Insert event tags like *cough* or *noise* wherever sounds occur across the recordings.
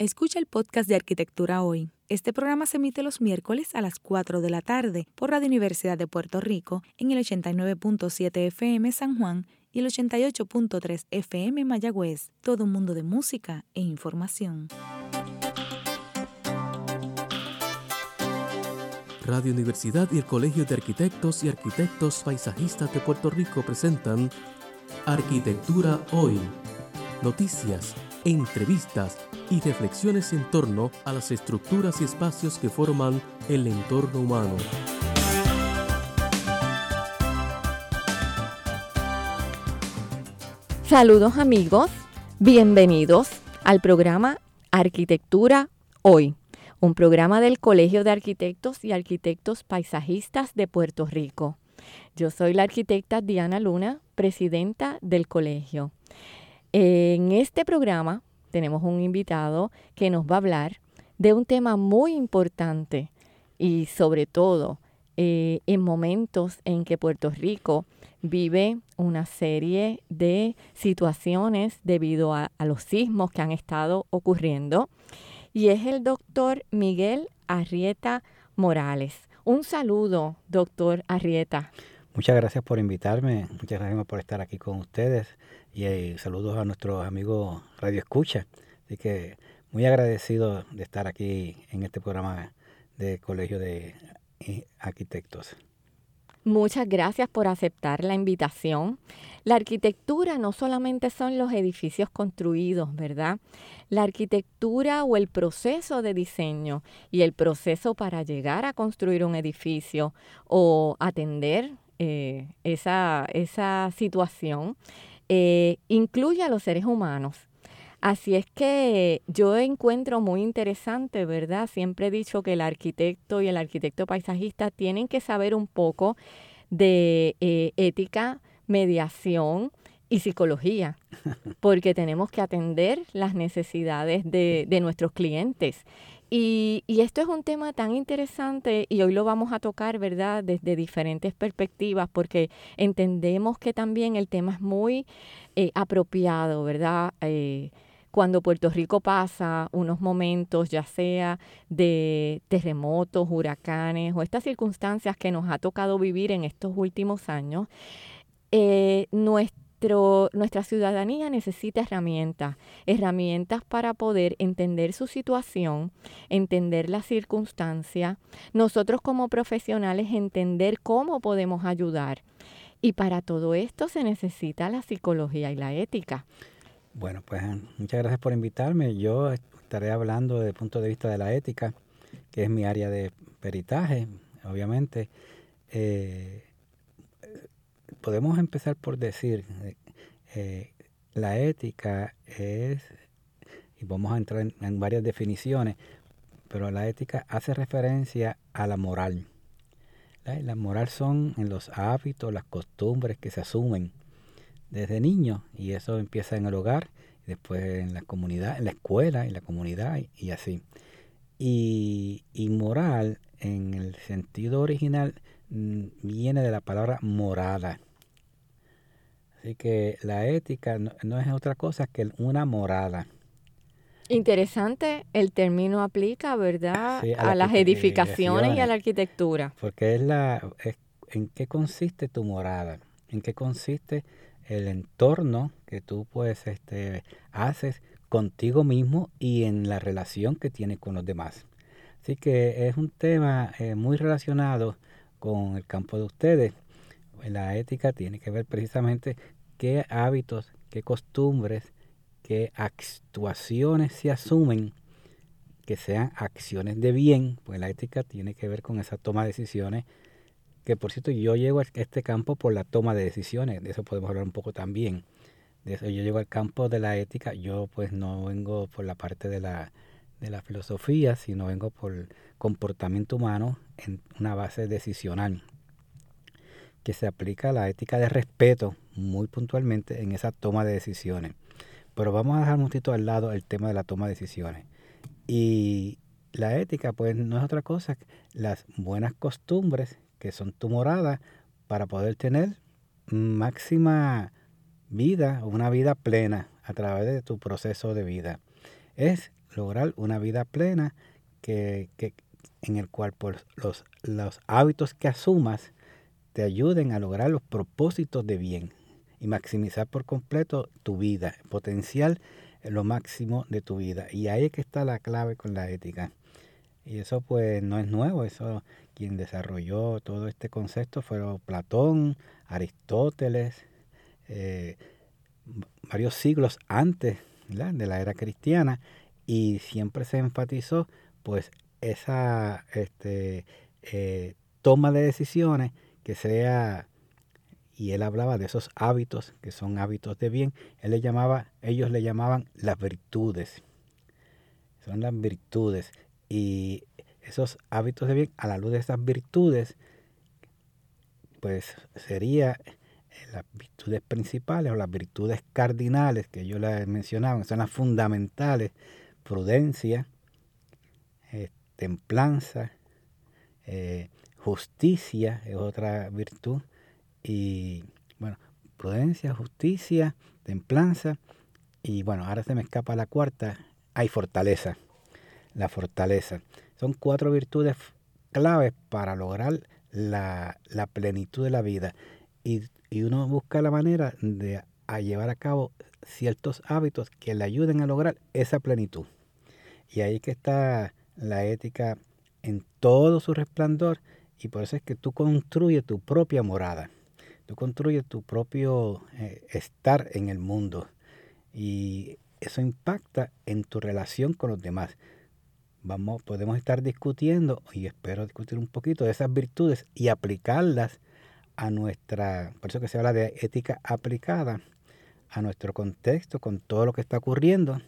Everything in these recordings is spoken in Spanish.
Escucha el podcast de Arquitectura Hoy. Este programa se emite los miércoles a las 4 de la tarde por Radio Universidad de Puerto Rico en el 89.7 FM San Juan y el 88.3 FM Mayagüez. Todo un mundo de música e información. Radio Universidad y el Colegio de Arquitectos y Arquitectos Paisajistas de Puerto Rico presentan Arquitectura Hoy. Noticias, entrevistas y reflexiones en torno a las estructuras y espacios que forman el entorno humano. Saludos amigos, bienvenidos al programa Arquitectura Hoy, un programa del Colegio de Arquitectos y Arquitectos Paisajistas de Puerto Rico. Yo soy la arquitecta Diana Luna, presidenta del colegio. En este programa tenemos un invitado que nos va a hablar de un tema muy importante y sobre todo eh, en momentos en que Puerto Rico vive una serie de situaciones debido a, a los sismos que han estado ocurriendo. Y es el doctor Miguel Arrieta Morales. Un saludo, doctor Arrieta. Muchas gracias por invitarme, muchas gracias por estar aquí con ustedes y eh, saludos a nuestros amigos Radio Escucha. Así que muy agradecido de estar aquí en este programa de Colegio de eh, Arquitectos. Muchas gracias por aceptar la invitación. La arquitectura no solamente son los edificios construidos, ¿verdad? La arquitectura o el proceso de diseño y el proceso para llegar a construir un edificio o atender eh, esa, esa situación eh, incluye a los seres humanos. Así es que yo encuentro muy interesante, ¿verdad? Siempre he dicho que el arquitecto y el arquitecto paisajista tienen que saber un poco de eh, ética, mediación y psicología, *laughs* porque tenemos que atender las necesidades de, de nuestros clientes. Y, esto es un tema tan interesante y hoy lo vamos a tocar, ¿verdad?, desde diferentes perspectivas, porque entendemos que también el tema es muy eh, apropiado, ¿verdad? Eh, cuando Puerto Rico pasa unos momentos, ya sea de terremotos, huracanes o estas circunstancias que nos ha tocado vivir en estos últimos años, eh, nuestra ciudadanía necesita herramientas, herramientas para poder entender su situación, entender la circunstancia, nosotros como profesionales entender cómo podemos ayudar. Y para todo esto se necesita la psicología y la ética. Bueno, pues muchas gracias por invitarme. Yo estaré hablando desde el punto de vista de la ética, que es mi área de peritaje, obviamente. Eh, podemos empezar por decir, eh, la ética es, y vamos a entrar en, varias definiciones, pero la ética hace referencia a la moral. La moral son en los hábitos, las costumbres que se asumen desde niños y eso empieza en el hogar, después en la comunidad, en la escuela, en la comunidad y, así. Y, y, moral en el sentido original mm, viene de la palabra morada. Así que la ética no, es otra cosa que una morada. Interesante, el término aplica, ¿verdad? a, las edificaciones y a la arquitectura. Porque es la, en qué consiste tu morada, en qué consiste el entorno que tú pues este, haces contigo mismo y en la relación que tienes con los demás. Así que es un tema eh, muy relacionado con el campo de ustedes. La ética tiene que ver precisamente qué hábitos, qué costumbres, qué actuaciones se asumen que sean acciones de bien, pues la ética tiene que ver con esa toma de decisiones, que por cierto yo llego a este campo por la toma de decisiones, de eso podemos hablar un poco también. De eso yo llego al campo de la ética, yo pues no vengo por la parte de la, de la filosofía, sino vengo por comportamiento humano en una base decisional que se aplica la ética de respeto muy puntualmente en esa toma de decisiones. Pero vamos a dejar un momentito al lado el tema de la toma de decisiones. Y la ética, pues, no es otra cosa que las buenas costumbres que son tu morada para poder tener máxima vida, una vida plena a través de tu proceso de vida. Es lograr una vida plena que, en el cual por los, los hábitos que asumas te ayuden a lograr los propósitos de bien y maximizar por completo tu vida, potencial lo máximo de tu vida. Y ahí es que está la clave con la ética. Y eso pues no es nuevo, eso quien desarrolló todo este concepto fueron Platón, Aristóteles, eh, varios siglos antes de la era cristiana y siempre se enfatizó pues esa este, eh, toma de decisiones que sea y él hablaba de esos hábitos que son hábitos de bien él le llamaba ellos le llamaban las virtudes. Son las virtudes. Y esos hábitos de bien a la luz de esas virtudes pues sería las virtudes principales o las virtudes cardinales que yo les mencionaba, son las fundamentales, prudencia, eh, templanza, eh, justicia es otra virtud, y bueno, prudencia, justicia, templanza, y bueno, ahora se me escapa la cuarta, hay fortaleza, la fortaleza. Son cuatro virtudes claves para lograr la, la plenitud de la vida. Y y uno busca la manera de llevar a cabo ciertos hábitos que le ayuden a lograr esa plenitud. Y ahí que está la ética en todo su resplandor y por eso es que tú construyes tu propia morada, tú construyes tu propio eh, estar en el mundo y eso impacta en tu relación con los demás. Vamos, podemos estar discutiendo y espero discutir un poquito de esas virtudes y aplicarlas a nuestra, por eso que se habla de ética aplicada a nuestro contexto, con todo lo que está ocurriendo,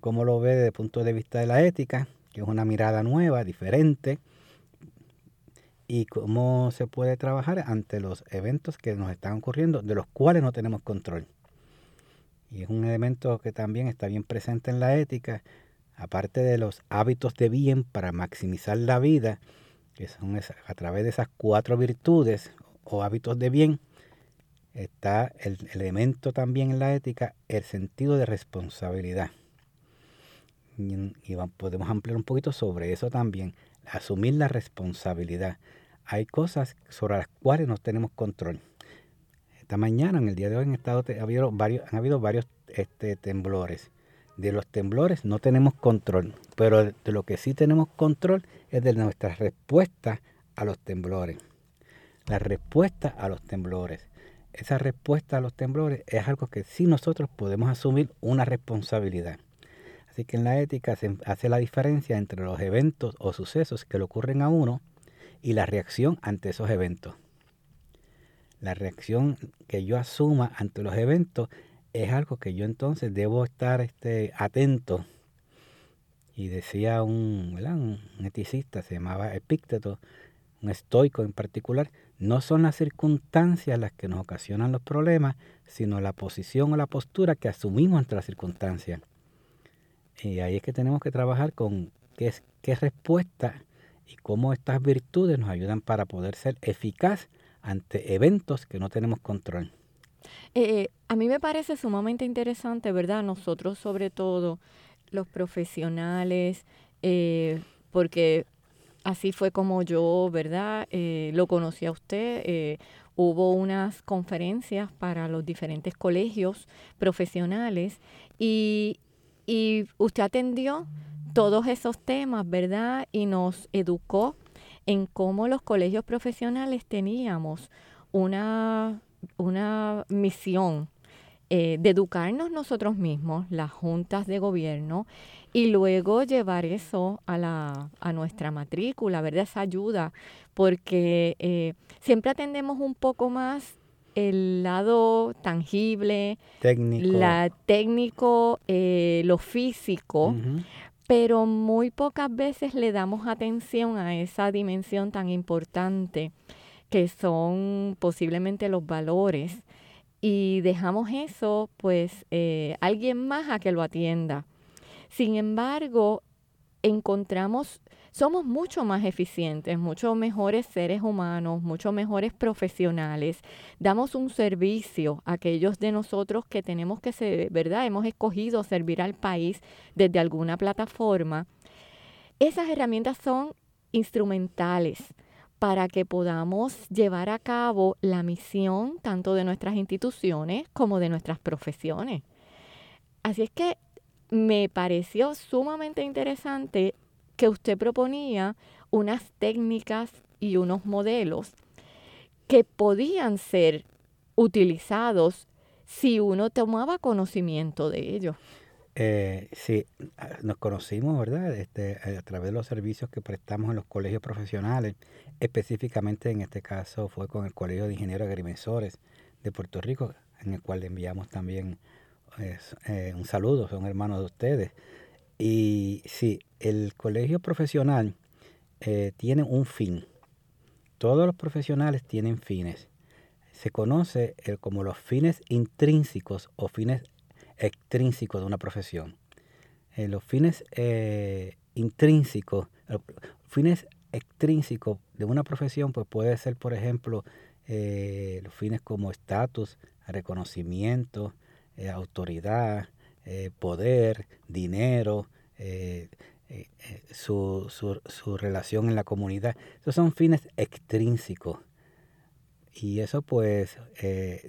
cómo lo ve desde el punto de vista de la ética, que es una mirada nueva, diferente, y cómo se puede trabajar ante los eventos que nos están ocurriendo, de los cuales no tenemos control. Y es un elemento que también está bien presente en la ética, aparte de los hábitos de bien para maximizar la vida, que son a través de esas cuatro virtudes o hábitos de bien, está el elemento también en la ética, el sentido de responsabilidad. Y, podemos ampliar un poquito sobre eso también, asumir la responsabilidad. Hay cosas sobre las cuales no tenemos control. Esta mañana, en el día de hoy, en estado, ha habido varios, han habido varios este, temblores. De los temblores no tenemos control, pero de lo que sí tenemos control es de nuestra respuesta a los temblores la respuesta a los temblores. Esa respuesta a los temblores es algo que sí nosotros podemos asumir una responsabilidad. Así que en la ética se hace la diferencia entre los eventos o sucesos que le ocurren a uno y la reacción ante esos eventos. La reacción que yo asuma ante los eventos es algo que yo entonces debo estar este, atento. Y decía un, un eticista, se llamaba Epícteto, un estoico en particular, no son las circunstancias las que nos ocasionan los problemas, sino la posición o la postura que asumimos ante las circunstancias. Y ahí es que tenemos que trabajar con qué, qué respuesta y cómo estas virtudes nos ayudan para poder ser eficaz ante eventos que no tenemos control. Eh, a mí me parece sumamente interesante, ¿verdad? Nosotros sobre todo, los profesionales, eh, porque así fue como yo, ¿verdad? Eh, lo conocí a usted. Eh, hubo unas conferencias para los diferentes colegios profesionales y, y usted atendió todos esos temas, ¿verdad? Y nos educó en cómo los colegios profesionales teníamos una, una misión eh, de educarnos nosotros mismos, las juntas de gobierno, y luego llevar eso a, la, a nuestra matrícula, ¿verdad? Esa ayuda, porque eh, siempre atendemos un poco más el lado tangible, técnico, la, técnico eh, lo físico, pero muy pocas veces le damos atención a esa dimensión tan importante que son posiblemente los valores. Y dejamos eso, pues, eh, alguien más a que lo atienda. Sin embargo, encontramos, somos mucho más eficientes, mucho mejores seres humanos, mucho mejores profesionales. Damos un servicio a aquellos de nosotros que tenemos que ser, ¿verdad? Hemos escogido servir al país desde alguna plataforma. Esas herramientas son instrumentales para que podamos llevar a cabo la misión tanto de nuestras instituciones como de nuestras profesiones. Así es que me pareció sumamente interesante que usted proponía unas técnicas y unos modelos que podían ser utilizados si uno tomaba conocimiento de ellos. Eh, sí, nos conocimos, ¿verdad? Este, a través de los servicios que prestamos en los colegios profesionales, específicamente en este caso fue con el Colegio de Ingenieros Agrimensores de Puerto Rico, en el cual le enviamos también eh, un saludo, son hermanos de ustedes. Y sí, el colegio profesional eh, tiene un fin. Todos los profesionales tienen fines. Se conoce como los fines intrínsecos o fines extrínsecos de una profesión. Eh, los fines intrínsecos, fines extrínsecos de una profesión, pues puede ser, por ejemplo, los fines como estatus, reconocimiento, eh, autoridad, eh, poder, dinero, eh, su, su, relación en la comunidad. Esos son fines extrínsecos. Y eso pues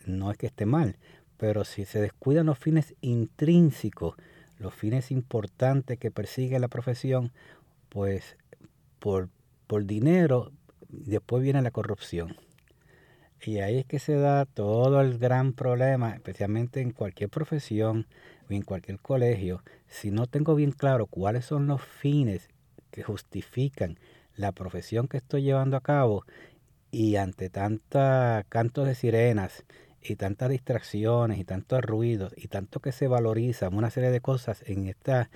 no es que esté mal, pero si se descuidan los fines intrínsecos, los fines importantes que persigue la profesión, pues por, por dinero, después viene la corrupción. Y ahí es que se da todo el gran problema, especialmente en cualquier profesión en cualquier colegio. Si no tengo bien claro cuáles son los fines que justifican la profesión que estoy llevando a cabo y ante tanta cantos de sirenas y tantas distracciones y tantos ruidos y tanto que se valoriza una serie de cosas en esta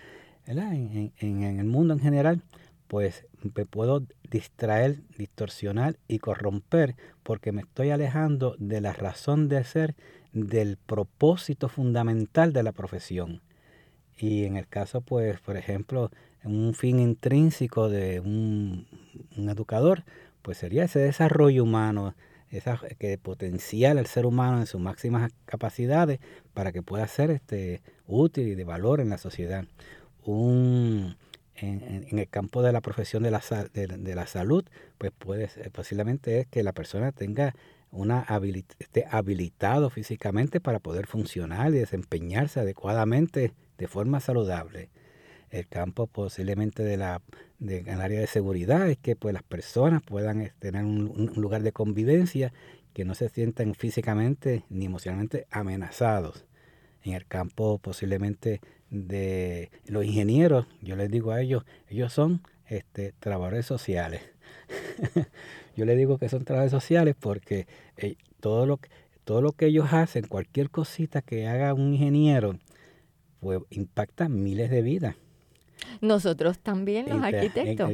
en, en el mundo en general, pues me puedo distraer, distorsionar y corromper porque me estoy alejando de la razón de ser, del propósito fundamental de la profesión. Y en el caso, pues, por ejemplo, un fin intrínseco de un, educador, pues sería ese desarrollo humano, esa, que potencial al ser humano en sus máximas capacidades para que pueda ser este, útil y de valor en la sociedad. Un, en, el campo de la profesión de la, de, la salud, pues puede posiblemente es que la persona tenga una esté habilitado físicamente para poder funcionar y desempeñarse adecuadamente de forma saludable. El campo posiblemente de la área de seguridad es que pues las personas puedan eh, tener un lugar de convivencia que no se sientan físicamente ni emocionalmente amenazados. En el campo posiblemente de los ingenieros, yo les digo a ellos, ellos son este, trabajadores sociales. *laughs* yo les digo que son trabajadores sociales porque eh, todo, lo, todo lo que ellos hacen, cualquier cosita que haga un ingeniero, pues impacta miles de vidas. Nosotros también, los arquitectos.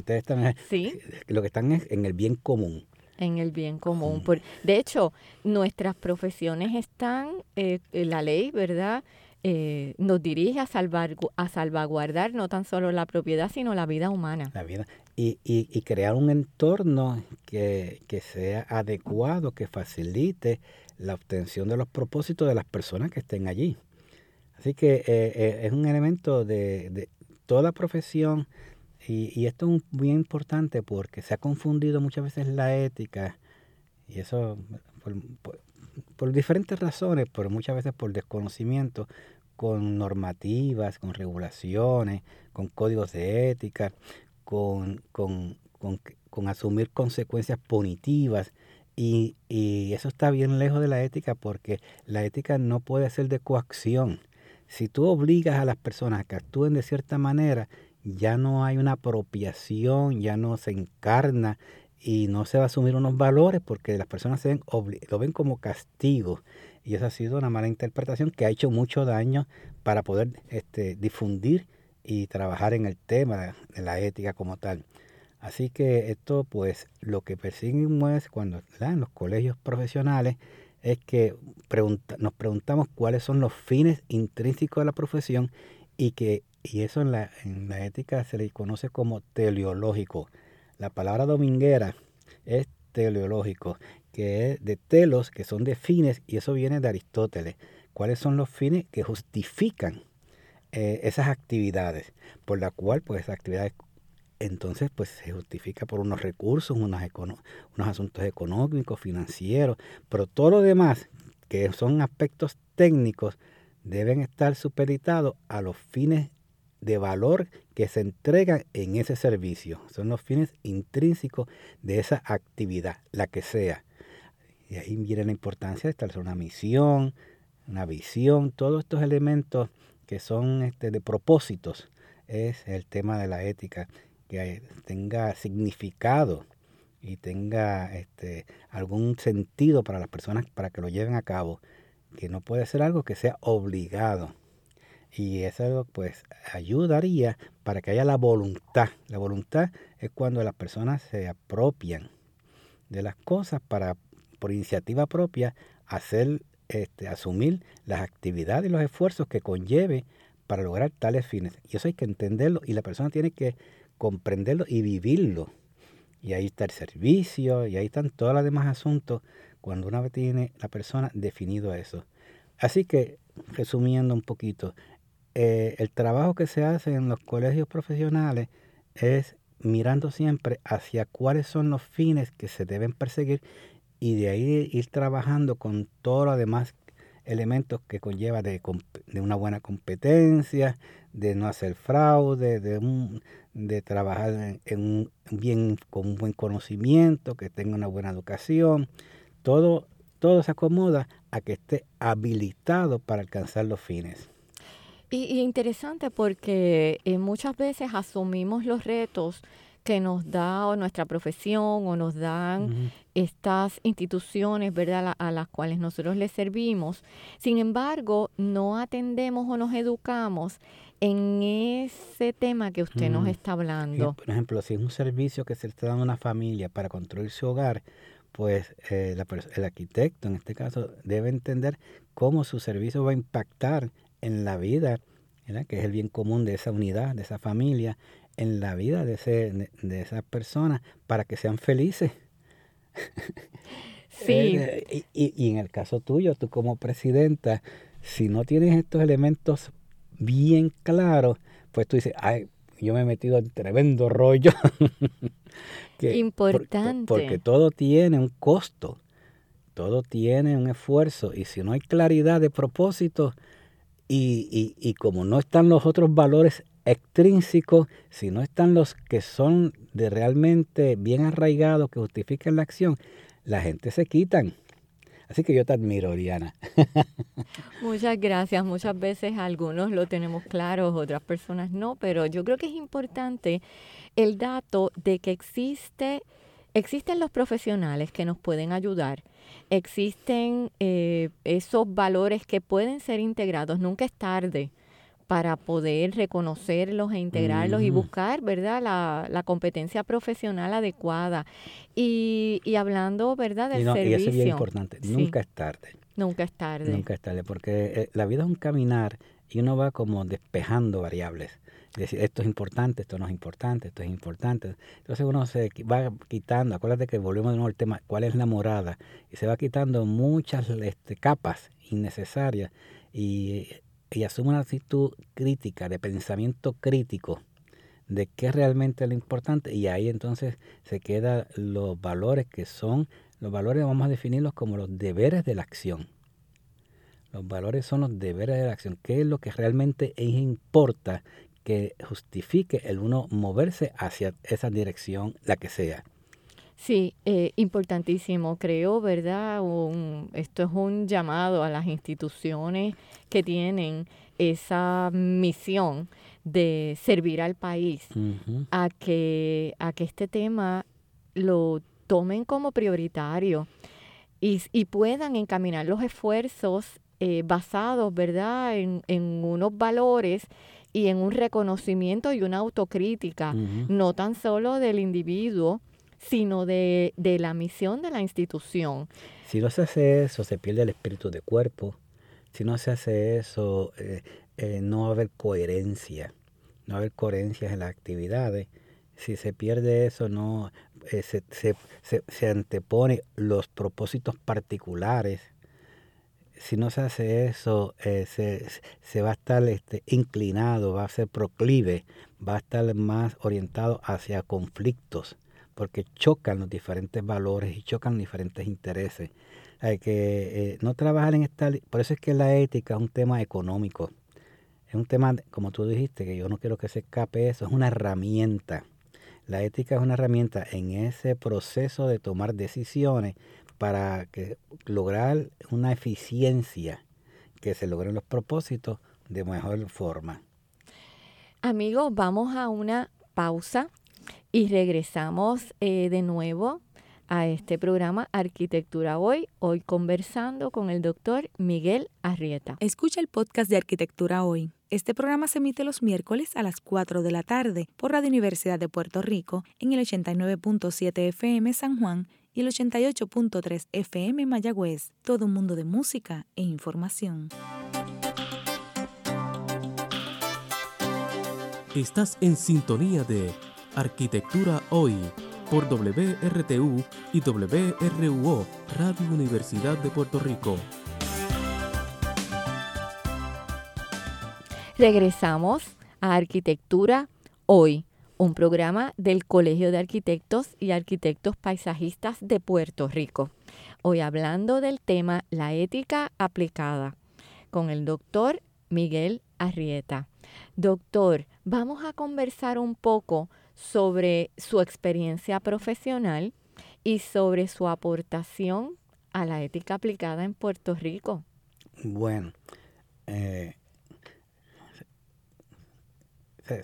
sí. Lo que están es en el bien común. En el bien común. de hecho, nuestras profesiones están, eh, la ley, ¿verdad? Eh, nos dirige a, salvar, a salvaguardar no tan solo la propiedad, sino la vida humana. La vida. Y, y, crear un entorno que, sea adecuado, que facilite la obtención de los propósitos de las personas que estén allí. Así que eh, eh, es un elemento de, toda profesión y, y, esto es muy importante porque se ha confundido muchas veces la ética y eso diferentes razones, pero muchas veces por desconocimiento, con normativas, con regulaciones, con códigos de ética, con, con, con, asumir consecuencias punitivas. Y, y, eso está bien lejos de la ética porque la ética no puede ser de coacción. Si tú obligas a las personas a que actúen de cierta manera, ya no hay una apropiación, ya no se encarna y no se va a asumir unos valores porque las personas se ven lo ven como castigo. Y esa ha sido una mala interpretación que ha hecho mucho daño para poder este, difundir y trabajar en el tema de la ética como tal. Así que esto, pues, lo que perseguimos es cuando en los colegios profesionales es que nos preguntamos cuáles son los fines intrínsecos de la profesión y que y eso en la, en la ética se le conoce como teleológico. La palabra dominguera es teleológico, que es de telos, que son de fines, y eso viene de Aristóteles. ¿Cuáles son los fines que justifican eh, esas actividades? Por la cual, pues, esas actividades entonces pues se justifica por unos recursos, unos, unos asuntos económicos, financieros, pero todo lo demás, que son aspectos técnicos, deben estar supeditados a los fines de valor que se entregan en ese servicio. Son los fines intrínsecos de esa actividad, la que sea. Y ahí viene la importancia de establecer una misión, una visión, todos estos elementos que son este, de propósitos, es el tema de la ética, que tenga significado y tenga este, algún sentido para las personas para que lo lleven a cabo, que no puede ser algo que sea obligado. Y eso pues ayudaría para que haya la voluntad. La voluntad es cuando las personas se apropian de las cosas para por iniciativa propia hacer este, asumir las actividades y los esfuerzos que conlleve para lograr tales fines. Y eso hay que entenderlo y la persona tiene que comprenderlo y vivirlo. Y ahí está el servicio y ahí están todos los demás asuntos cuando una vez tiene la persona definido eso. Así que, resumiendo un poquito, eh, el trabajo que se hace en los colegios profesionales es mirando siempre hacia cuáles son los fines que se deben perseguir y de ahí ir trabajando con todos los demás elementos que conlleva de, una buena competencia, de no hacer fraude, de, de trabajar en, bien con un buen conocimiento, que tenga una buena educación. Todo, todo se acomoda a que esté habilitado para alcanzar los fines. Y, interesante porque eh, muchas veces asumimos los retos que nos da nuestra profesión o nos dan estas instituciones, ¿verdad?, a, las cuales nosotros les servimos. Sin embargo, no atendemos o nos educamos en ese tema que usted nos está hablando. Por ejemplo, si es un servicio que se le está dando a una familia para construir su hogar, pues eh, el arquitecto en este caso debe entender cómo su servicio va a impactar en la vida, que es el bien común de esa unidad, de esa familia, en la vida de, ese, de, esas personas para que sean felices. Sí. *laughs* Eh, y, y, en el caso tuyo, tú como presidenta, si no tienes estos elementos bien claros, pues tú dices, ay, yo me he metido en tremendo rollo. *laughs* Importante. porque todo tiene un costo, todo tiene un esfuerzo, y si no hay claridad de propósito, y, y, y como no están los otros valores extrínsecos, si no están los que son de realmente bien arraigados, que justifican la acción, la gente se quitan. Así que yo te admiro, Diana. *laughs* Muchas gracias. Muchas veces algunos lo tenemos claro, otras personas no, pero yo creo que es importante el dato de que existe, existen los profesionales que nos pueden ayudar. Existen eh, esos valores que pueden ser integrados. Nunca es tarde para poder reconocerlos e integrarlos y buscar, ¿verdad?, la, la, competencia profesional adecuada. Y, y hablando, ¿verdad?, del servicio. Y eso es bien importante, nunca es tarde. Nunca es tarde. Nunca es tarde, porque eh, la vida es un caminar y uno va como despejando variables. Es decir, esto es importante, esto no es importante, esto es importante. Entonces uno se va quitando, acuérdate que volvemos de nuevo al tema, ¿cuál es la morada? Y se va quitando muchas este, capas innecesarias y y asume una actitud crítica, de pensamiento crítico, de qué es realmente lo importante, y ahí entonces se quedan los valores que son, los valores vamos a definirlos como los deberes de la acción. Los valores son los deberes de la acción, qué es lo que realmente importa que justifique el uno moverse hacia esa dirección, la que sea. Sí, eh, importantísimo. Creo, ¿verdad? esto es un llamado a las instituciones que tienen esa misión de servir al país a, que, a que este tema lo tomen como prioritario y, y puedan encaminar los esfuerzos eh, basados, ¿verdad?, en, en unos valores y en un reconocimiento y una autocrítica, no tan solo del individuo, sino de, la misión de la institución. Si no se hace eso, se pierde el espíritu de cuerpo. Si no se hace eso, eh, eh, no va a haber coherencia. no haber coherencias en las actividades. Si se pierde eso, no eh, se, se, se, antepone los propósitos particulares. Si no se hace eso, eh, se, se, va a estar este, inclinado, va a ser proclive, va a estar más orientado hacia conflictos, porque chocan los diferentes valores y chocan diferentes intereses. Hay que eh, no trabajar en esta... Por eso es que la ética es un tema económico. Es un tema, como tú dijiste, que yo no quiero que se escape eso, es una herramienta la ética es una herramienta en ese proceso de tomar decisiones para que, lograr una eficiencia, que se logren los propósitos de mejor forma. Amigos, vamos a una pausa y regresamos eh, de nuevo a este programa Arquitectura Hoy, hoy conversando con el doctor Miguel Arrieta. Escucha el podcast de Arquitectura Hoy este programa se emite los miércoles a las 4 de la tarde por Radio Universidad de Puerto Rico en el 89.7 FM San Juan y el 88.3 FM Mayagüez. Todo un mundo de música e información. Estás en sintonía de Arquitectura Hoy por WRTU y WRUO Radio Universidad de Puerto Rico. Regresamos a Arquitectura Hoy, un programa del Colegio de Arquitectos y Arquitectos Paisajistas de Puerto Rico. Hoy hablando del tema la ética aplicada con el doctor Miguel Arrieta. Doctor, vamos a conversar un poco sobre su experiencia profesional y sobre su aportación a la ética aplicada en Puerto Rico. Bueno, eh,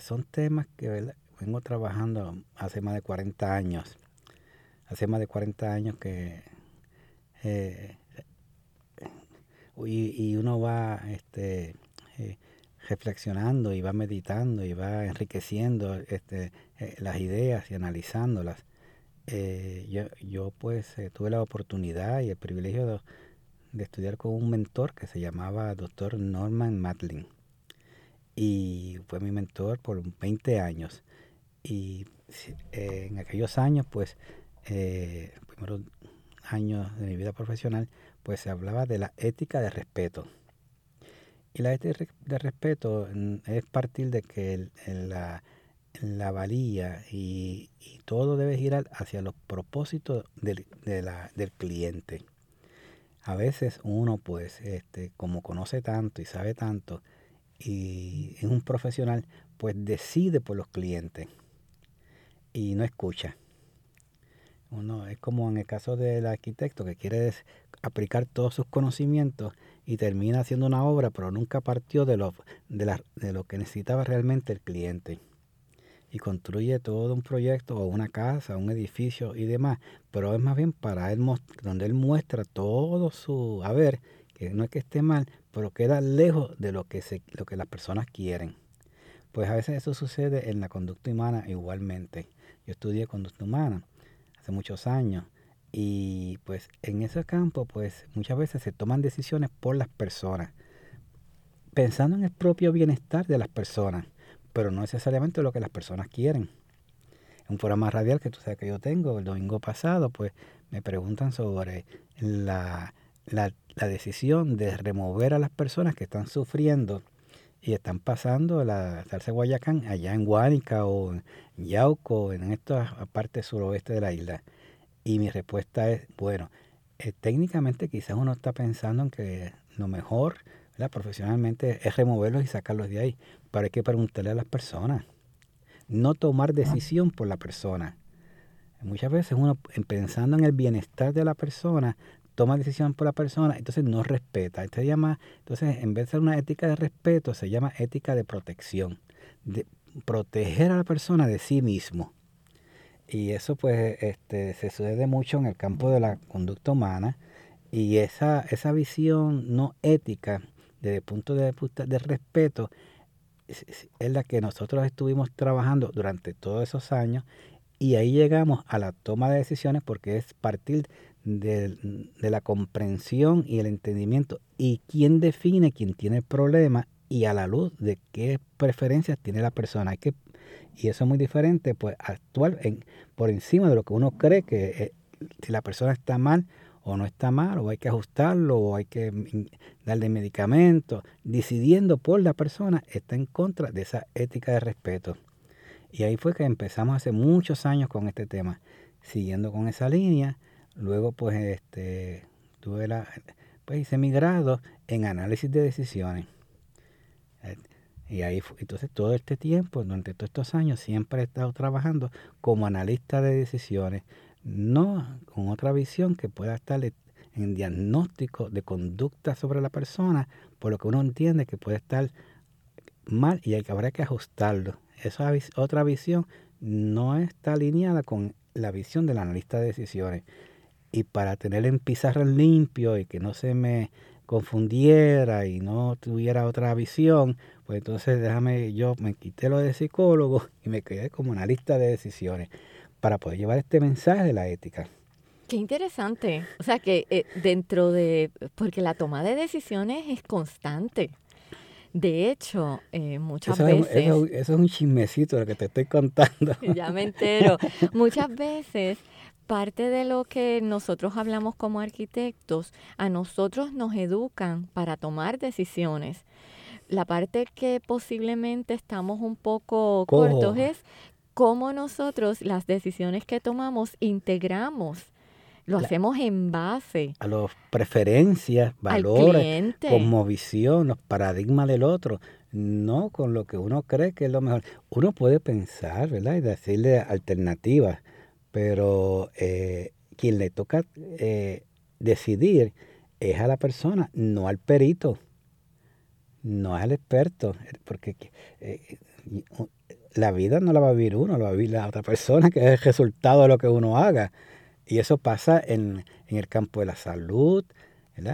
son temas que vengo trabajando hace más de 40 años. Hace más de 40 años que... Eh, y, uno va este, eh, reflexionando y va meditando y va enriqueciendo este, eh, las ideas y analizándolas. yo, yo pues tuve la oportunidad y el privilegio de, de, estudiar con un mentor que se llamaba Dr. Norman Matlin y fue mi mentor por 20 años. Y eh, en aquellos años, pues, eh, primeros años de mi vida profesional, pues se hablaba de la ética de respeto. Y la ética de respeto mm, es partir de que la, la, valía y, todo debe girar hacia los propósitos del, del cliente. A veces uno, pues, este, como conoce tanto y sabe tanto, y es un profesional, pues decide por los clientes y no escucha. Uno es como en el caso del arquitecto que quiere aplicar todos sus conocimientos y termina haciendo una obra, pero nunca partió de lo, de, de lo que necesitaba realmente el cliente. Y construye todo un proyecto o una casa, un edificio y demás, pero es más bien para él, donde él muestra todo su haber, que no es que esté mal, pero queda lejos de lo que, se, lo que las personas quieren. Pues a veces eso sucede en la conducta humana igualmente. Yo estudié conducta humana hace muchos años y pues en ese campo pues muchas veces se toman decisiones por las personas, pensando en el propio bienestar de las personas, pero no necesariamente lo que las personas quieren. En un programa radial que tú sabes que yo tengo, el domingo pasado, pues me preguntan sobre la la, decisión de remover a las personas que están sufriendo y están pasando la salsa Guayacán allá en Guánica o en Yauco, en esta parte suroeste de la isla. Y mi respuesta es, bueno, eh, técnicamente quizás uno está pensando en que lo mejor profesionalmente es removerlos y sacarlos de ahí, pero hay que preguntarle a las personas, no tomar decisión por la persona. Muchas veces uno pensando en el bienestar de la persona toma decisión por la persona, entonces no respeta. Esto se llama, entonces, en vez de ser una ética de respeto, se llama ética de protección, de proteger a la persona de sí mismo. Y eso pues este, se sucede mucho en el campo de la conducta humana y esa, esa visión no ética desde el punto de vista del respeto es, es la que nosotros estuvimos trabajando durante todos esos años y ahí llegamos a la toma de decisiones porque es partir de, la comprensión y el entendimiento. ¿Y quién define quién tiene el problema y a la luz de qué preferencias tiene la persona. Hay que, y eso es muy diferente, pues actuar en, por encima de lo que uno cree que eh, si la persona está mal o no está mal, o hay que ajustarlo, o hay que darle medicamentos, decidiendo por la persona, está en contra de esa ética de respeto. Y ahí fue que empezamos hace muchos años con este tema, siguiendo con esa línea. Luego, pues, este, tuve la, pues hice mi grado en análisis de decisiones. Eh, y ahí, entonces todo este tiempo, durante todos estos años, siempre he estado trabajando como analista de decisiones, no con otra visión que pueda estar en diagnóstico de conducta sobre la persona, por lo que uno entiende que puede estar mal y habrá que ajustarlo. Esa otra visión no está alineada con la visión del analista de decisiones. Y para tener en pizarra limpio y que no se me confundiera y no tuviera otra visión, pues entonces déjame, yo me quité lo de psicólogo *laughs* y me quedé como analista de decisiones para poder llevar este mensaje de la ética. Qué interesante. O sea que eh, dentro de, porque la toma de decisiones es constante. De hecho, eh, muchas veces... eso, es un chismecito lo que te estoy contando. *laughs* ya me entero. *laughs* muchas veces parte de lo que nosotros hablamos como arquitectos, a nosotros nos educan para tomar decisiones. La parte que posiblemente estamos un poco cortos es cómo nosotros las decisiones que tomamos integramos. Lo hacemos en base a las preferencias, valores, como visión, los paradigmas del otro, no con lo que uno cree que es lo mejor. Uno puede pensar, ¿verdad? Y decirle alternativas, pero eh, quien le toca eh, decidir es a la persona, no al perito, no al experto, porque eh, la vida no la va a vivir uno, la va a vivir la otra persona, que es el resultado de lo que uno haga. Y eso pasa en, el campo de la salud, en,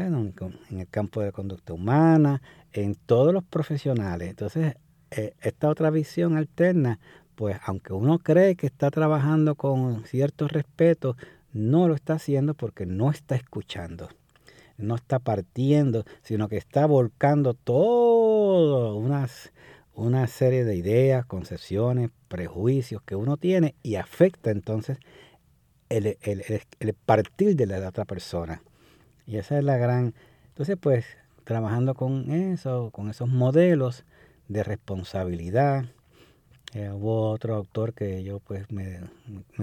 el campo de la conducta humana, en todos los profesionales. Entonces, esta otra visión alterna pues aunque uno cree que está trabajando con cierto respeto, no lo está haciendo porque no está escuchando, no está partiendo, sino que está volcando todo unas, una serie de ideas, concepciones, prejuicios que uno tiene y afecta entonces el, el partir de la otra persona. Y esa es la gran... Entonces, pues, trabajando con eso, con esos modelos de responsabilidad, eh, hubo otro autor que yo pues me,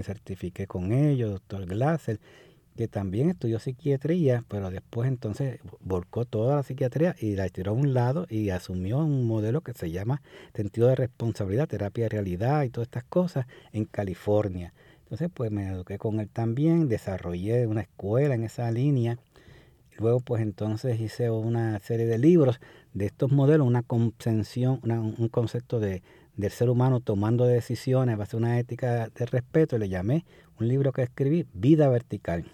certifiqué con ellos, doctor Glasser, que también estudió psiquiatría, pero después entonces volcó toda la psiquiatría y la tiró a un lado y asumió un modelo que se llama sentido de responsabilidad, terapia de realidad y todas estas cosas en California. Entonces pues me eduqué con él también, desarrollé una escuela en esa línea. Luego pues entonces hice una serie de libros de estos modelos, una concepción, un concepto de del ser humano tomando decisiones va a ser una ética de respeto le llamé un libro que escribí Vida Vertical.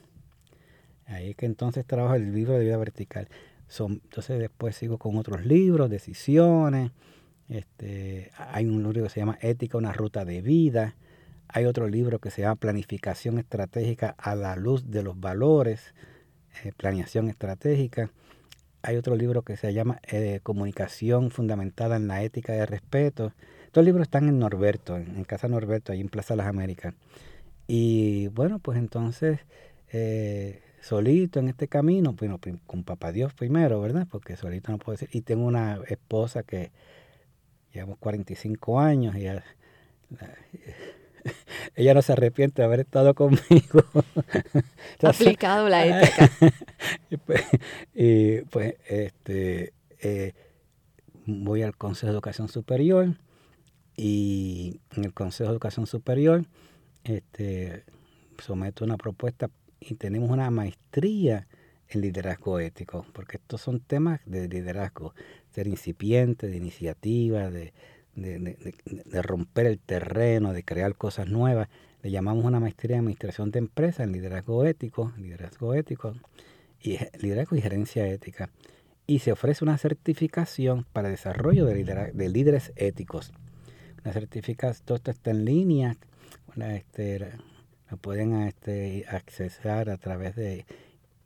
Ahí es que entonces trabajo el libro de Vida Vertical. Son, entonces después sigo con otros libros, decisiones. Este, hay un libro que se llama Ética, una ruta de vida. Hay otro libro que se llama Planificación Estratégica a la luz de los valores, eh, planeación estratégica. Hay otro libro que se llama eh, Comunicación fundamentada en la ética de respeto. Estos libros están en Norberto, en, Casa Norberto, ahí en Plaza Las Américas. Y bueno, pues entonces, eh, solito en este camino, bueno, con Papá Dios primero, ¿verdad? Porque solito no puedo decir. Y tengo una esposa que llevamos 45 años y *laughs* ella, no se arrepiente de haber estado conmigo. *laughs* Aplicado la *laughs* ética. Pues, y pues, este, eh, voy al Consejo de Educación Superior y en el Consejo de Educación Superior este, someto una propuesta y tenemos una maestría en liderazgo ético, porque estos son temas de liderazgo, ser incipiente, de iniciativa, de, de, romper el terreno, de crear cosas nuevas. Le llamamos una maestría en administración de empresas en liderazgo ético, liderazgo ético y liderazgo y gerencia ética. Y se ofrece una certificación para desarrollo de, de líderes éticos la certificación, todo esto está en línea, este, lo pueden este, accesar a través de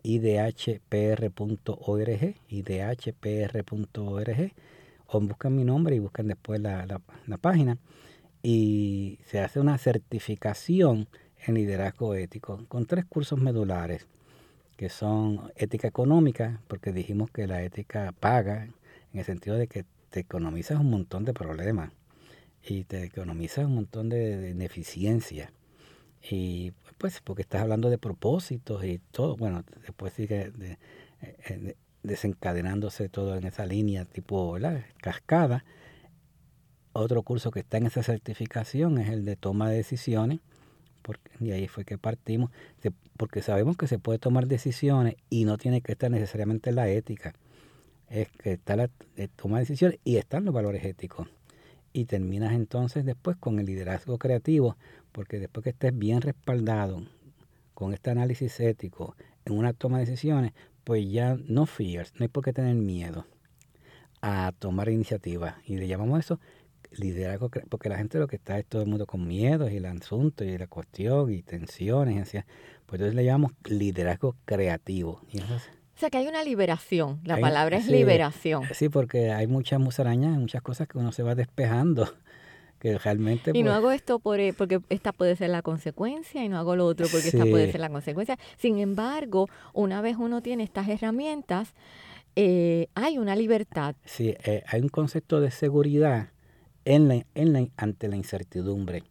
idhpr.org, idhpr.org, o buscan mi nombre y buscan después la, la página y se hace una certificación en liderazgo ético con tres cursos medulares que son ética económica, porque dijimos que la ética paga en el sentido de que te economizas un montón de problemas y te economizas un montón de, ineficiencia. Y pues porque estás hablando de propósitos y todo, bueno, después sigue de, eh, desencadenándose todo en esa línea tipo cascada otro curso que está en esa certificación es el de toma de decisiones, porque, y ahí fue que partimos, porque sabemos que se puede tomar decisiones y no tiene que estar necesariamente la ética. Es que está la eh, toma de decisiones y están los valores éticos. Y terminas entonces después con el liderazgo creativo, porque después que estés bien respaldado con este análisis ético en una toma de decisiones, pues ya no fears, no hay por qué tener miedo a tomar iniciativa. Y le llamamos eso liderazgo, porque la gente lo que está es todo el mundo con miedos y el asunto y la cuestión y tensiones, y así, pues entonces le llamamos liderazgo creativo. O sea que hay una liberación, la palabra es liberación. Sí, porque hay muchas musarañas, muchas cosas que uno se va despejando. *laughs* Que realmente, y no pues hago esto por, eh, porque esta puede ser la consecuencia y no hago lo otro porque esta puede ser la consecuencia. Sin embargo, una vez uno tiene estas herramientas, eh, hay una libertad. Sí, eh, hay un concepto de seguridad en la, en la, ante la incertidumbre.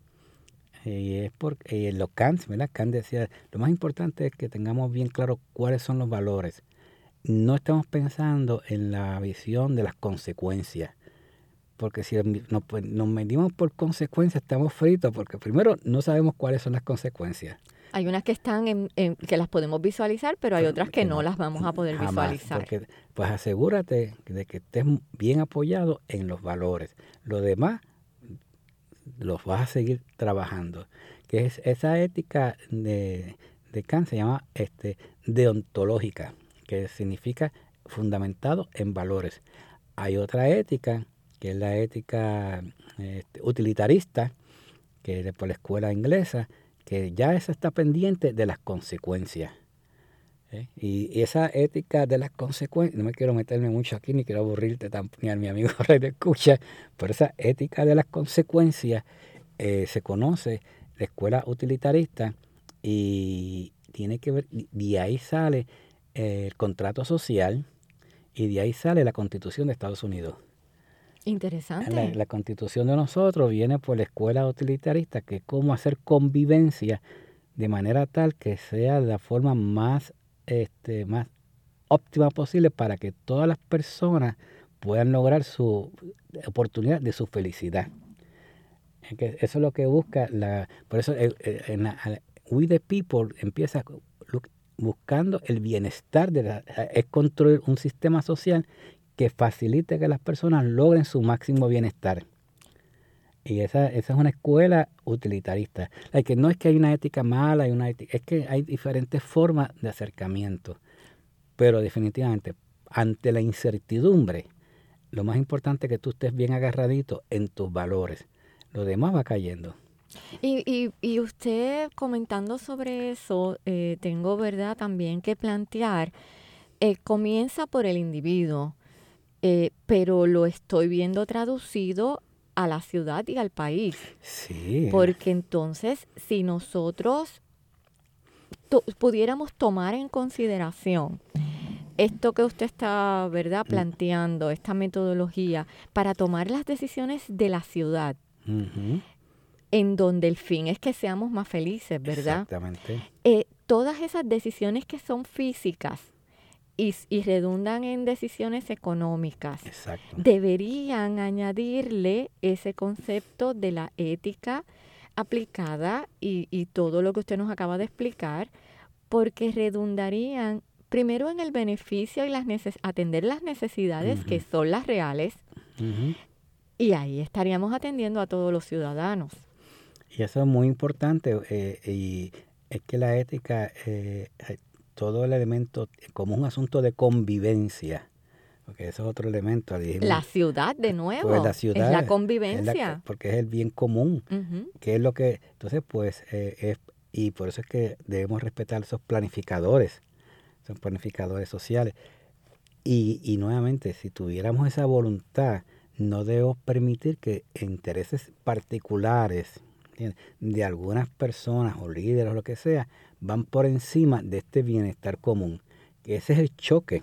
Y es porque eh, lo Kant, ¿verdad? Kant decía, lo más importante es que tengamos bien claro cuáles son los valores. No estamos pensando en la visión de las consecuencias. Porque si nos, pues, nos medimos por consecuencias, estamos fritos, porque primero no sabemos cuáles son las consecuencias. Hay unas que están en, que las podemos visualizar, pero hay otras que no las vamos a poder visualizar. pues asegúrate de que estés bien apoyado en los valores. Lo demás los vas a seguir trabajando. Que es esa ética de, de Kant se llama este, deontológica, que significa fundamentado en valores. Hay otra ética, que es la ética este, utilitarista, que es por la escuela inglesa, que ya esa está pendiente de las consecuencias. ¿eh? Y, esa ética de las consecuencias, no me quiero meterme mucho aquí, ni quiero aburrirte ni a mi amigo *laughs* Rey de Escucha, pero esa ética de las consecuencias eh, se conoce la escuela utilitarista y tiene que ver, de ahí sale el contrato social y de ahí sale la constitución de Estados Unidos. Interesante. La, constitución de nosotros viene por la escuela utilitarista, que es cómo hacer convivencia de manera tal que sea la forma más, este, más óptima posible para que todas las personas puedan lograr su oportunidad de su felicidad. Eso es lo que busca la, por eso eh, eh, en la, We the People empieza buscando el bienestar de la, es construir un sistema social que facilite que las personas logren su máximo bienestar. Y esa, esa es una escuela utilitarista. La que no es que hay una ética mala, hay una es que hay diferentes formas de acercamiento. Pero definitivamente, ante la incertidumbre, lo más importante es que tú estés bien agarradito en tus valores. Lo demás va cayendo. Y, y, y usted comentando sobre eso, eh, tengo verdad también que plantear, eh, comienza por el individuo. Eh, pero lo estoy viendo traducido a la ciudad y al país. Sí. Porque entonces, si nosotros pudiéramos tomar en consideración esto que usted está, ¿verdad?, mm. planteando, esta metodología, para tomar las decisiones de la ciudad, en donde el fin es que seamos más felices, ¿verdad? Exactamente. Eh, todas esas decisiones que son físicas, y, redundan en decisiones económicas. Deberían añadirle ese concepto de la ética aplicada y, todo lo que usted nos acaba de explicar, porque redundarían primero en el beneficio y las atender las necesidades que son las reales, y ahí estaríamos atendiendo a todos los ciudadanos. Y eso es muy importante, eh, y es que la ética eh, todo el elemento como un asunto de convivencia. Porque eso es otro elemento. la ciudad, de nuevo. Pues la ciudad. Es la convivencia. porque es el bien común. Que es lo que. Entonces, pues, eh, es, y por eso es que debemos respetar esos planificadores, esos planificadores sociales. Y, y nuevamente, si tuviéramos esa voluntad, no debo permitir que intereses particulares de algunas personas o líderes o lo que sea van por encima de este bienestar común. Ese es el choque.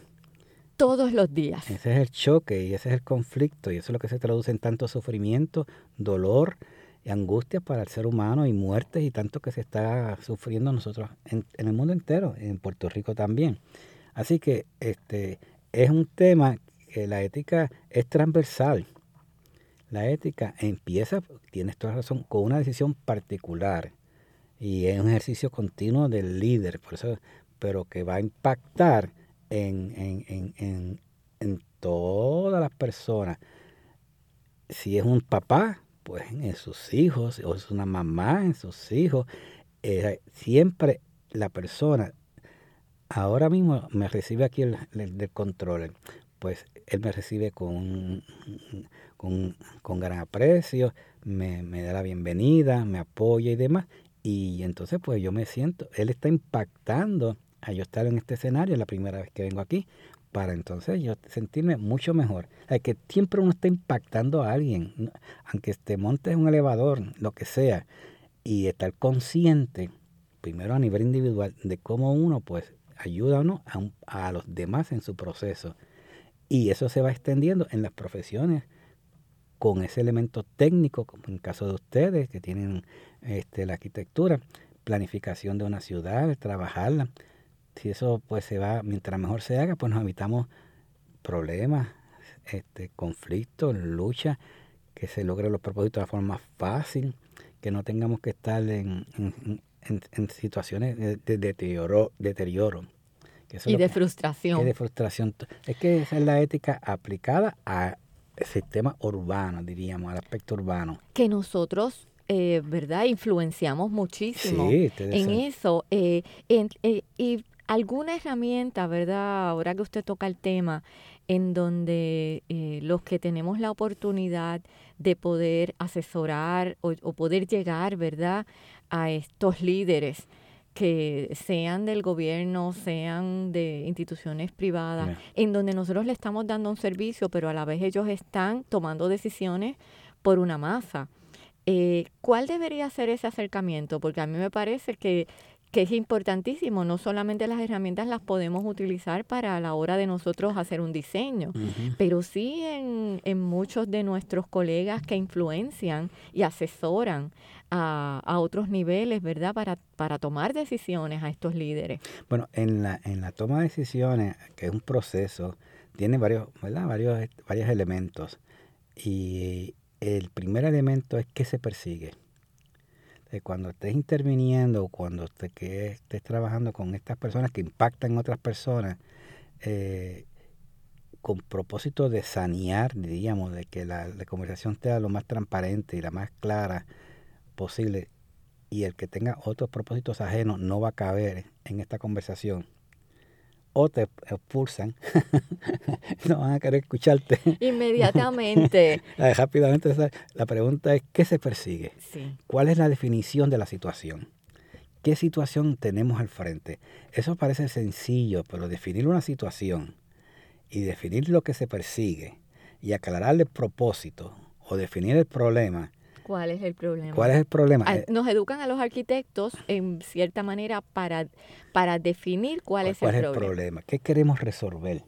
Todos los días. Ese es el choque y ese es el conflicto y eso es lo que se traduce en tanto sufrimiento, dolor y angustia para el ser humano y muertes y tanto que se está sufriendo nosotros en, en el mundo entero, en Puerto Rico también. Así que este es un tema que la ética es transversal. La ética empieza, tienes toda razón, con una decisión particular y es un ejercicio continuo del líder, por eso, pero que va a impactar en, en, en, en todas las personas. Si es un papá, pues en sus hijos, o es una mamá en sus hijos, eh, siempre la persona, ahora mismo me recibe aquí el, del control, pues él me recibe con, con, con gran aprecio, me, me, da la bienvenida, me apoya y demás. Y entonces pues yo me siento, él está impactando a yo estar en este escenario la primera vez que vengo aquí, para entonces yo sentirme mucho mejor. Hay que siempre uno está impactando a alguien, aunque te montes un elevador, lo que sea, y estar consciente, primero a nivel individual, de cómo uno pues ayuda o a, a los demás en su proceso. Y eso se va extendiendo en las profesiones con ese elemento técnico, como en el caso de ustedes que tienen este, la arquitectura, planificación de una ciudad, trabajarla si eso pues se va, mientras mejor se haga, pues nos evitamos problemas, este, conflictos, lucha, que se logren los propósitos de la forma más fácil, que no tengamos que estar en, en, situaciones de, deterioro. deterioro y de frustración. Y de frustración. Es que esa es la ética aplicada al sistema urbano, diríamos, al aspecto urbano. Que nosotros eh, ¿verdad? Influenciamos muchísimo en eso. Eh, eh, y alguna herramienta, ¿verdad? Ahora que usted toca el tema, en donde eh, los que tenemos la oportunidad de poder asesorar o, poder llegar, ¿verdad? A estos líderes que sean del gobierno, sean de instituciones privadas, en donde nosotros le estamos dando un servicio, pero a la vez ellos están tomando decisiones por una masa. Eh, ¿Cuál debería ser ese acercamiento? Porque a mí me parece que que es importantísimo. No solamente las herramientas las podemos utilizar para la hora de nosotros hacer un diseño, pero sí en, en, muchos de nuestros colegas que influencian y asesoran a, a, otros niveles, ¿verdad? Para, para tomar decisiones a estos líderes. Bueno, en la, en la toma de decisiones, que es un proceso, tiene varios, ¿verdad? Varios, varios elementos. Y el primer elemento es qué se persigue cuando estés interviniendo cuando te, que estés trabajando con estas personas que impactan a otras personas, eh, con propósito de sanear, diríamos, de que la, conversación sea lo más transparente y la más clara posible, y el que tenga otros propósitos ajenos no va a caber en esta conversación o te expulsan, *laughs* no van a querer escucharte. Inmediatamente. *laughs* Rápidamente, la pregunta es, ¿qué se persigue? ¿Cuál es la definición de la situación? ¿Qué situación tenemos al frente? Eso parece sencillo, pero definir una situación y definir lo que se persigue y aclarar el propósito o definir el problema ¿Cuál es el problema? ¿Cuál es el problema? Eh, nos educan a los arquitectos en cierta manera para, para definir cuál, es, el, problema. el problema. ¿Qué queremos resolver?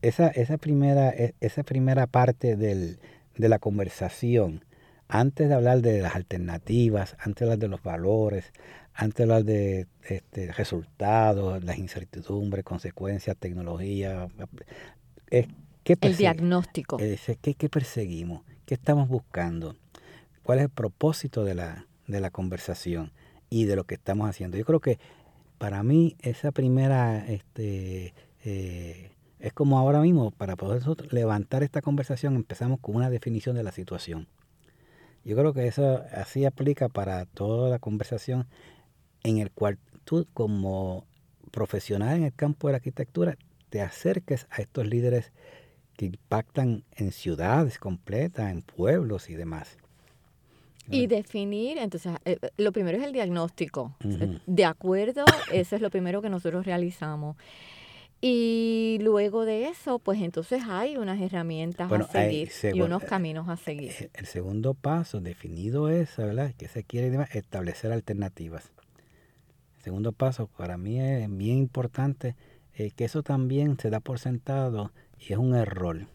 Esa, esa, primera, e, esa primera parte del, de la conversación, antes de hablar de las alternativas, antes de hablar de los valores, antes de hablar de este, resultados, las incertidumbres, consecuencias, tecnología, es, ¿qué el diagnóstico. ¿qué, ¿Qué perseguimos? ¿Qué estamos buscando? ¿Cuál es el propósito de la, de la conversación y de lo que estamos haciendo? Yo creo que para mí esa primera, este, eh, es como ahora mismo, para poder levantar esta conversación empezamos con una definición de la situación. Yo creo que eso así aplica para toda la conversación en el cual tú como profesional en el campo de la arquitectura te acerques a estos líderes que impactan en ciudades completas, en pueblos y demás. Y definir, entonces, eh, eh, lo primero es el diagnóstico. De acuerdo, eso es lo primero que nosotros realizamos. Y luego de eso, pues entonces hay unas herramientas a seguir y unos caminos a seguir. Eh, el segundo paso definido es, ¿verdad? Que se quiere establecer alternativas. El segundo paso para mí es bien importante eh, que eso también se da por sentado y es un error.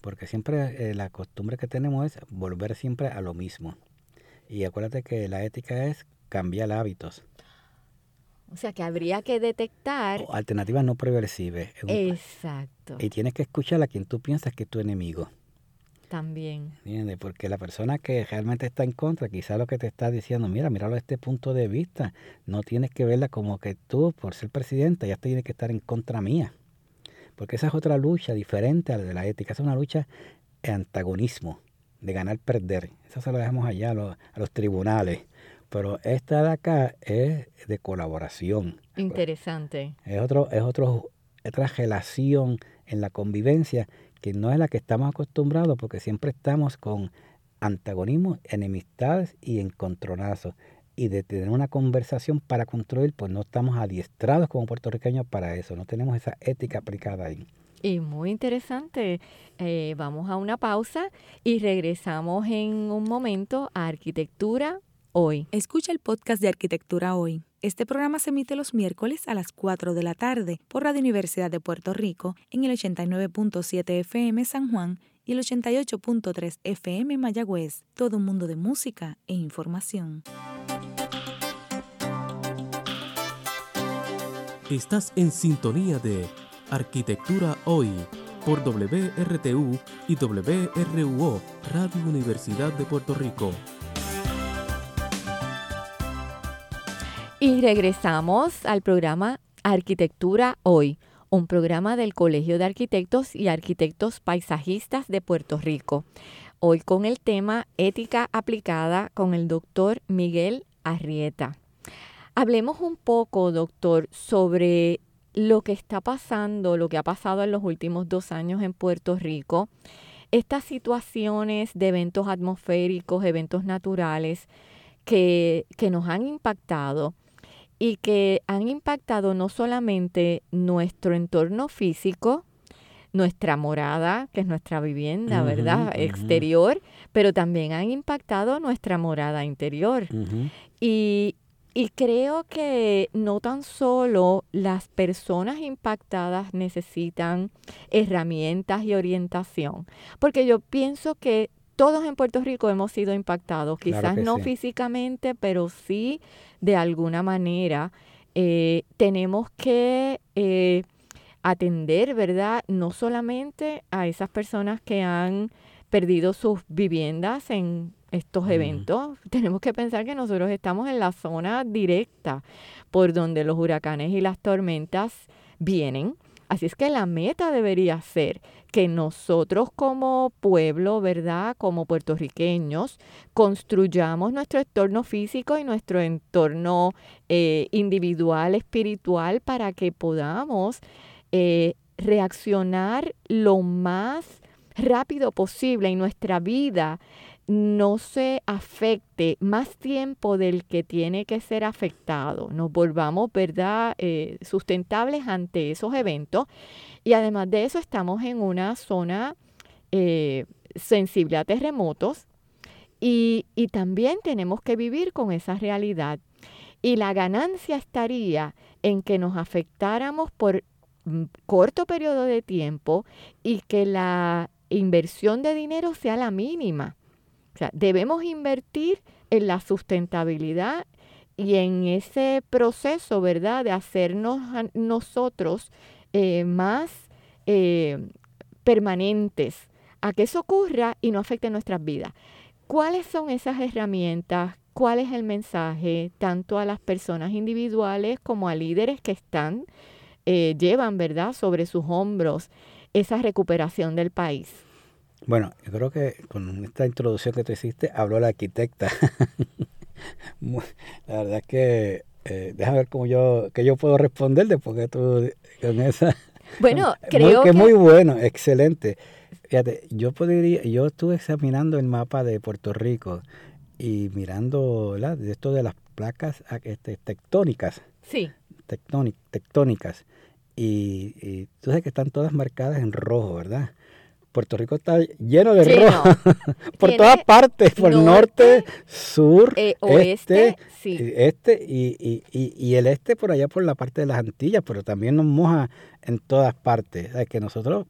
Porque siempre eh, la costumbre que tenemos es volver siempre a lo mismo. Y acuérdate que la ética es cambiar hábitos. O sea que habría que detectar... alternativas no progresivas. Exacto. Y tienes que escuchar a quien tú piensas que es tu enemigo. También. ¿Entiendes? Porque la persona que realmente está en contra, quizá lo que te está diciendo, mira, míralo desde este punto de vista. No tienes que verla como que tú, por ser presidenta, ya tienes que estar en contra mía. Porque esa es otra lucha diferente a la de la ética. Es una lucha de antagonismo, de ganar-perder. Eso se lo dejamos allá a los tribunales. Pero esta de acá es de colaboración. Interesante. Es, otro, es otro, otra relación en la convivencia que no es la que estamos acostumbrados porque siempre estamos con antagonismo, enemistades y encontronazos. Y de tener una conversación para construir, pues no estamos adiestrados como puertorriqueños para eso, no tenemos esa ética aplicada ahí. Y muy interesante. Eh, vamos a una pausa y regresamos en un momento a arquitectura hoy. Escucha el podcast de Arquitectura Hoy. Este programa se emite los miércoles a las 4 de la tarde por Radio Universidad de Puerto Rico en el 89.7 FM San Juan y el 88.3 FM Mayagüez. Todo un mundo de música e información. Estás en sintonía de Arquitectura Hoy por WRTU y WRUO Radio Universidad de Puerto Rico. Y regresamos al programa Arquitectura Hoy, un programa del Colegio de Arquitectos y Arquitectos Paisajistas de Puerto Rico. Hoy con el tema Ética aplicada con el doctor Miguel Arrieta. Hablemos un poco, doctor, sobre lo que está pasando, lo que ha pasado en los últimos dos años en Puerto Rico, estas situaciones de eventos atmosféricos, eventos naturales que, que nos han impactado y que han impactado no solamente nuestro entorno físico, nuestra morada, que es nuestra vivienda, ¿verdad? Exterior, pero también han impactado nuestra morada interior. y, y creo que no tan solo las personas impactadas necesitan herramientas y orientación, porque yo pienso que todos en Puerto Rico hemos sido impactados, quizás no físicamente, pero sí de alguna manera. Eh, tenemos que eh, atender, ¿verdad? No solamente a esas personas que han perdido sus viviendas en estos eventos, *laughs* tenemos que pensar que nosotros estamos en la zona directa por donde los huracanes y las tormentas vienen. Así es que la meta debería ser que nosotros como pueblo, ¿verdad? Como puertorriqueños, construyamos nuestro entorno físico y nuestro entorno eh, individual, espiritual, para que podamos eh, reaccionar lo más rápido posible en nuestra vida no se afecte más tiempo del que tiene que ser afectado, nos volvamos, ¿verdad?, eh, sustentables ante esos eventos. Y además de eso, estamos en una zona eh, sensible a terremotos y, y también tenemos que vivir con esa realidad. Y la ganancia estaría en que nos afectáramos por mm, corto periodo de tiempo y que la inversión de dinero sea la mínima debemos invertir en la sustentabilidad y en ese proceso, ¿verdad?, de hacernos nosotros eh, más eh, permanentes a que eso ocurra y no afecte nuestras vidas. ¿Cuáles son esas herramientas? ¿Cuál es el mensaje tanto a las personas individuales como a líderes que están, eh, llevan, ¿verdad?, sobre sus hombros esa recuperación del país? Bueno, yo creo que con esta introducción que tú hiciste, habló la arquitecta. *laughs* la verdad es que eh, déjame ver cómo yo, que yo puedo responder después que tú con esa. Bueno, *laughs* creo que, muy bueno, excelente. Fíjate, yo podría, yo estuve examinando el mapa de Puerto Rico y mirando de esto de las placas este, tectónicas. Sí. tectónicas. y, tú sabes que están todas marcadas en rojo, ¿verdad? Puerto Rico está lleno de rojo *laughs* por todas partes, por norte, sur, eh, oeste, este, este y, y, y, el este por allá por la parte de las Antillas, pero también nos moja en todas partes. O que nosotros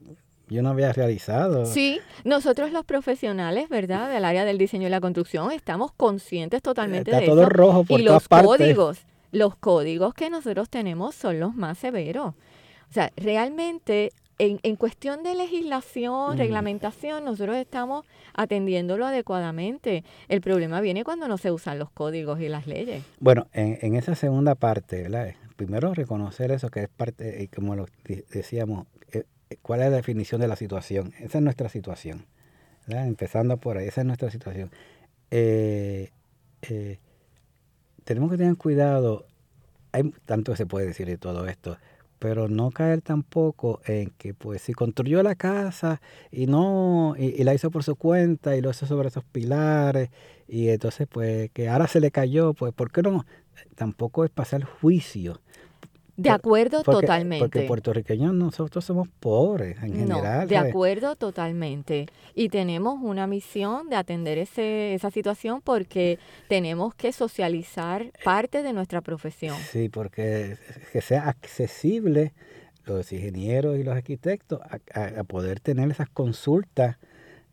yo no había realizado. Sí, nosotros los profesionales, ¿verdad? Del área del diseño y la construcción, estamos conscientes totalmente Está de todo rojo por y todas los partes. códigos, los códigos que nosotros tenemos son los más severos. O sea, realmente en, en cuestión de legislación, Mm. reglamentación, nosotros estamos atendiéndolo adecuadamente. El problema viene cuando no se usan los códigos y las leyes. Bueno, en, en esa segunda parte, ¿verdad? Primero reconocer eso que es parte, y como lo decíamos, eh, eh, cuál es la definición de la situación. Esa es nuestra situación. ¿verdad? Empezando por ahí, esa es nuestra situación. Eh, eh, tenemos que tener cuidado, hay tanto que se puede decir de todo esto, pero no caer tampoco en que pues si construyó la casa y no y, la hizo por su cuenta y lo hizo sobre esos pilares y entonces pues que ahora se le cayó, pues ¿por qué no? Tampoco es pasar juicio. De acuerdo Porque, totalmente. porque puertorriqueños nosotros somos pobres en No, general. de acuerdo totalmente. Y tenemos una misión de atender ese, esa situación porque tenemos que socializar parte de nuestra profesión. Sí, porque que sea accesible los ingenieros y los arquitectos a, a- a poder tener esas consultas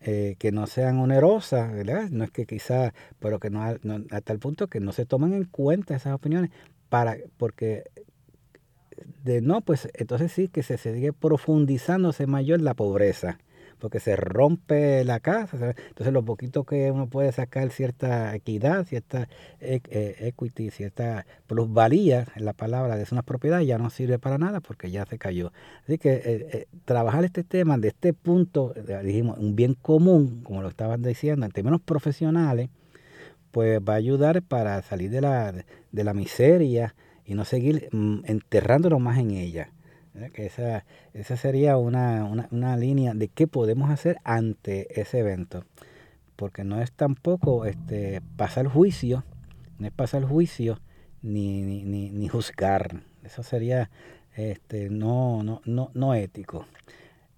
eh, que no sean onerosas, ¿verdad? No es que quizás, pero que no, no- hasta el punto que no se tomen en cuenta esas opiniones para porque de no, pues entonces sí que se sigue profundizándose mayor la pobreza, porque se rompe la casa, entonces lo poquito que uno puede sacar cierta equidad, cierta e- eh, equity, cierta plusvalía en la palabra de una propiedad ya no sirve para nada porque ya se cayó. Así que eh, eh, trabajar este tema de este punto, eh, dijimos, un bien común, como lo estaban diciendo, en términos profesionales, pues va a ayudar para salir de la, de la miseria y no seguir mm, enterrándonos más en ella. Que esa, esa sería una, una, una línea de qué podemos hacer ante ese evento. Porque no es tampoco este, pasar juicio, no es pasar juicio ni, ni, ni, ni juzgar. Eso sería este, no, no, no, no ético.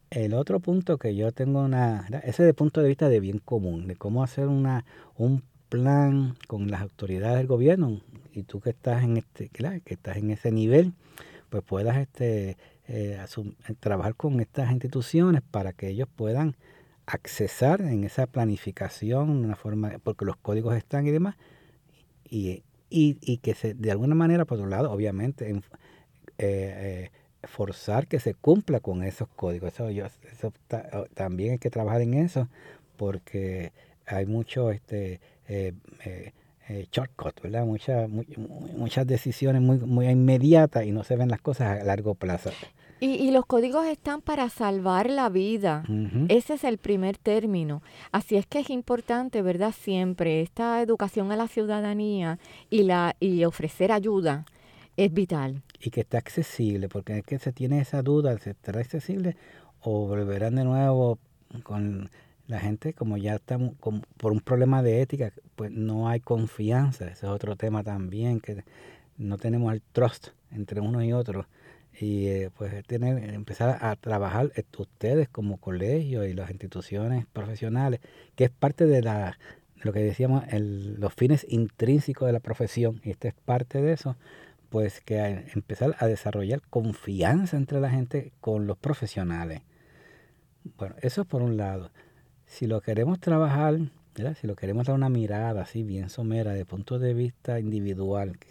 El otro punto que yo tengo una, ese de punto de vista de bien común, de cómo hacer una, un plan con las autoridades del gobierno y tú que estás en este, claro, que estás en ese nivel, pues puedas este, eh, eh, trabajar con estas instituciones para que ellos puedan accesar en esa planificación una forma, porque los códigos están y demás, y, y, y que se, de alguna manera, por otro lado, obviamente, en- eh, eh, forzar que se cumpla con esos códigos. Eso, yo, eso ta- o- también hay que trabajar en eso, porque hay mucho este eh, shortcut, ¿verdad? Mucha, mu- mu- muchas decisiones muy, muy inmediatas y no se ven las cosas a largo plazo. Y, y los códigos están para salvar la vida. Ese es el primer término. Así es que es importante, ¿verdad? Siempre esta educación a la ciudadanía y, la, y ofrecer ayuda es vital. y que esté accesible, porque es que se tiene esa duda, ¿se estará accesible o volverán de nuevo con la gente como ya estamos como por un problema de ética, pues no hay confianza, ese es otro tema también, que no tenemos el trust entre unos y otros y eh, pues tener, empezar a trabajar ustedes como colegio y las instituciones profesionales, que es parte de la lo que decíamos, el- los fines intrínsecos de la profesión, y esta es parte de eso, pues que empezar a desarrollar confianza entre la gente con los profesionales. Bueno, eso es por un lado. Si lo queremos trabajar, ¿verdad? si lo queremos dar una mirada así bien somera, de punto de vista individual, que,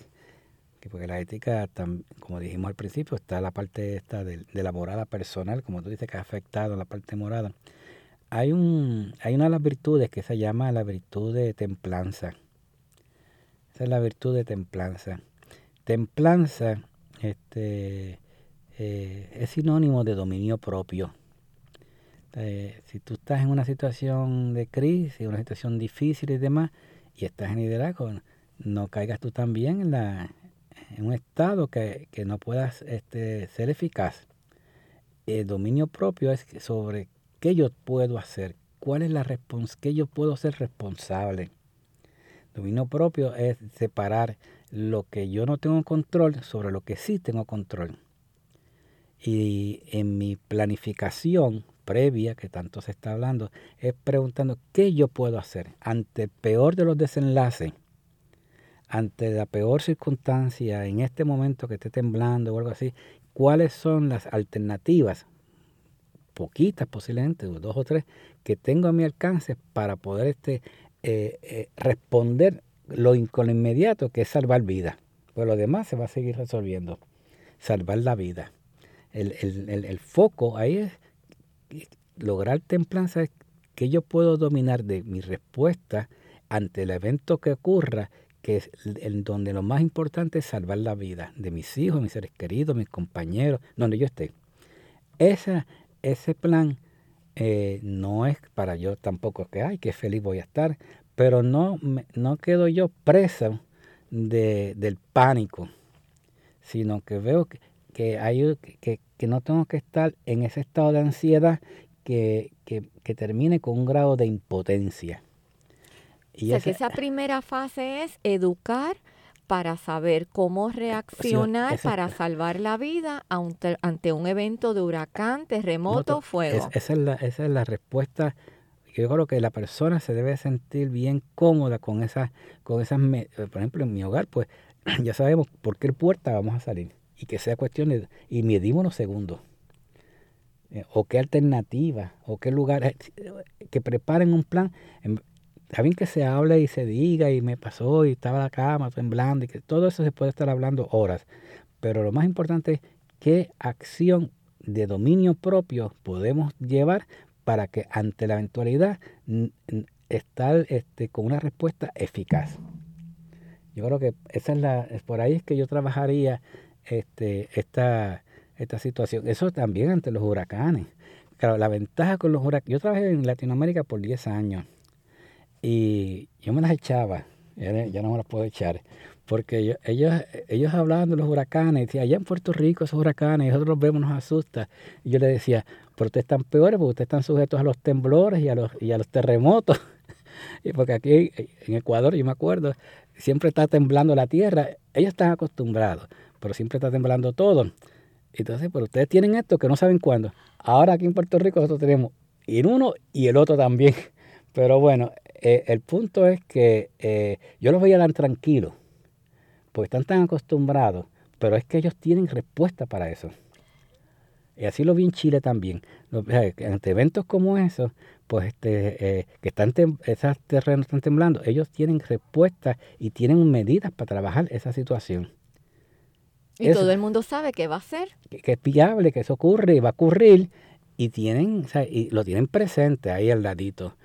que porque la ética, como dijimos al principio, está la parte esta de, de la morada personal, como tú dices, que ha afectado la parte morada. Hay, un, hay una de las virtudes que se llama la virtud de templanza. Esa es la virtud de templanza. Templanza este, eh, es sinónimo de dominio propio. Eh, si tú estás en una situación de crisis, una situación difícil y demás, y estás en liderazgo, no caigas tú también en, la, en un estado que, que no puedas este, ser eficaz. El dominio propio es sobre qué yo puedo hacer, cuál es la respons qué yo puedo ser responsable. Dominio propio es separar lo que yo no tengo control sobre lo que sí tengo control. Y en mi planificación previa, que tanto se está hablando, es preguntando qué yo puedo hacer ante el peor de los desenlaces, ante la peor circunstancia, en este momento que esté temblando o algo así, cuáles son las alternativas, poquitas posiblemente, dos o tres, que tengo a mi alcance para poder este, eh, eh, responder lo, lo inmediato, que es salvar vida. Pues lo demás se va a seguir resolviendo. Salvar la vida. El, el foco ahí es lograr templanza es que yo puedo dominar de mi respuesta ante el evento que ocurra, que es en donde lo más importante es salvar la vida de mis hijos, mis seres queridos, mis compañeros, donde yo esté. Esa, ese plan eh, no es para yo tampoco que, ay, qué feliz voy a estar, pero no, no quedo yo preso de, del pánico, sino que veo que, que, hay, que, que no tengo que estar en ese estado de ansiedad que, que, termine con un grado de impotencia. Y o sea, que esa primera fase es educar para saber cómo reaccionar para salvar la vida ante, un evento de huracán, terremoto, fuego. esa, es la, esa es la respuesta. Yo creo que la persona se debe sentir bien cómoda con esas, con esas, por ejemplo, en mi hogar, pues *clears throat* ya sabemos por qué puerta vamos a salir y que sea cuestión de, y medimos unos segundos. Eh, o qué alternativa, o qué lugar, eh, que preparen un plan. Está bien que se hable y se diga, y me pasó, y estaba la cama temblando, y que todo eso se puede estar hablando horas. Pero lo más importante es qué acción de dominio propio podemos llevar para que ante la eventualidad estar este, con una respuesta eficaz. Yo creo que esa es la, por ahí es que yo trabajaría este, esta, esta situación. Eso también ante los huracanes. Claro, la ventaja con los huracanes. Yo trabajé en Latinoamérica por 10 años y yo me las echaba, ya, no me las puedo echar, porque ellos, ellos hablaban de los huracanes, decían, allá en Puerto Rico esos huracanes, nosotros los vemos, nos asusta. Y yo les decía, pero ustedes están peores porque ustedes están sujetos a los temblores y a los, y a los terremotos. *laughs* y porque aquí en Ecuador, yo me acuerdo, siempre está temblando la tierra, ellos están acostumbrados, pero siempre está temblando todo. Entonces, pero ustedes tienen esto que no saben cuándo. Ahora aquí en Puerto Rico nosotros tenemos y uno y el otro también. *laughs* Pero bueno, eh, el punto es que eh, yo los veía tan tranquilos, porque están tan acostumbrados, pero es que ellos tienen respuesta para eso. Y así lo vi en Chile también. Ante eventos como esos, pues este, eh, que están esos terrenos están temblando, ellos tienen respuesta y tienen medidas para trabajar esa situación. Y todo el mundo sabe que va a ser. Que, es viable, que eso ocurre y va a ocurrir. Y tienen, y lo tienen presente ahí al ladito.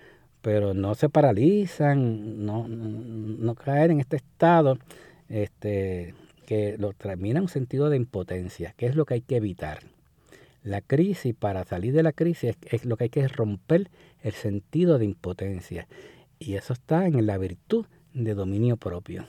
Pero no se paralizan, no, no, caer en este estado este, que lo termina un sentido de impotencia, que es lo que hay que evitar. La crisis, para salir de la crisis, es, lo que hay que romper el sentido de impotencia. Y eso está en la virtud de dominio propio.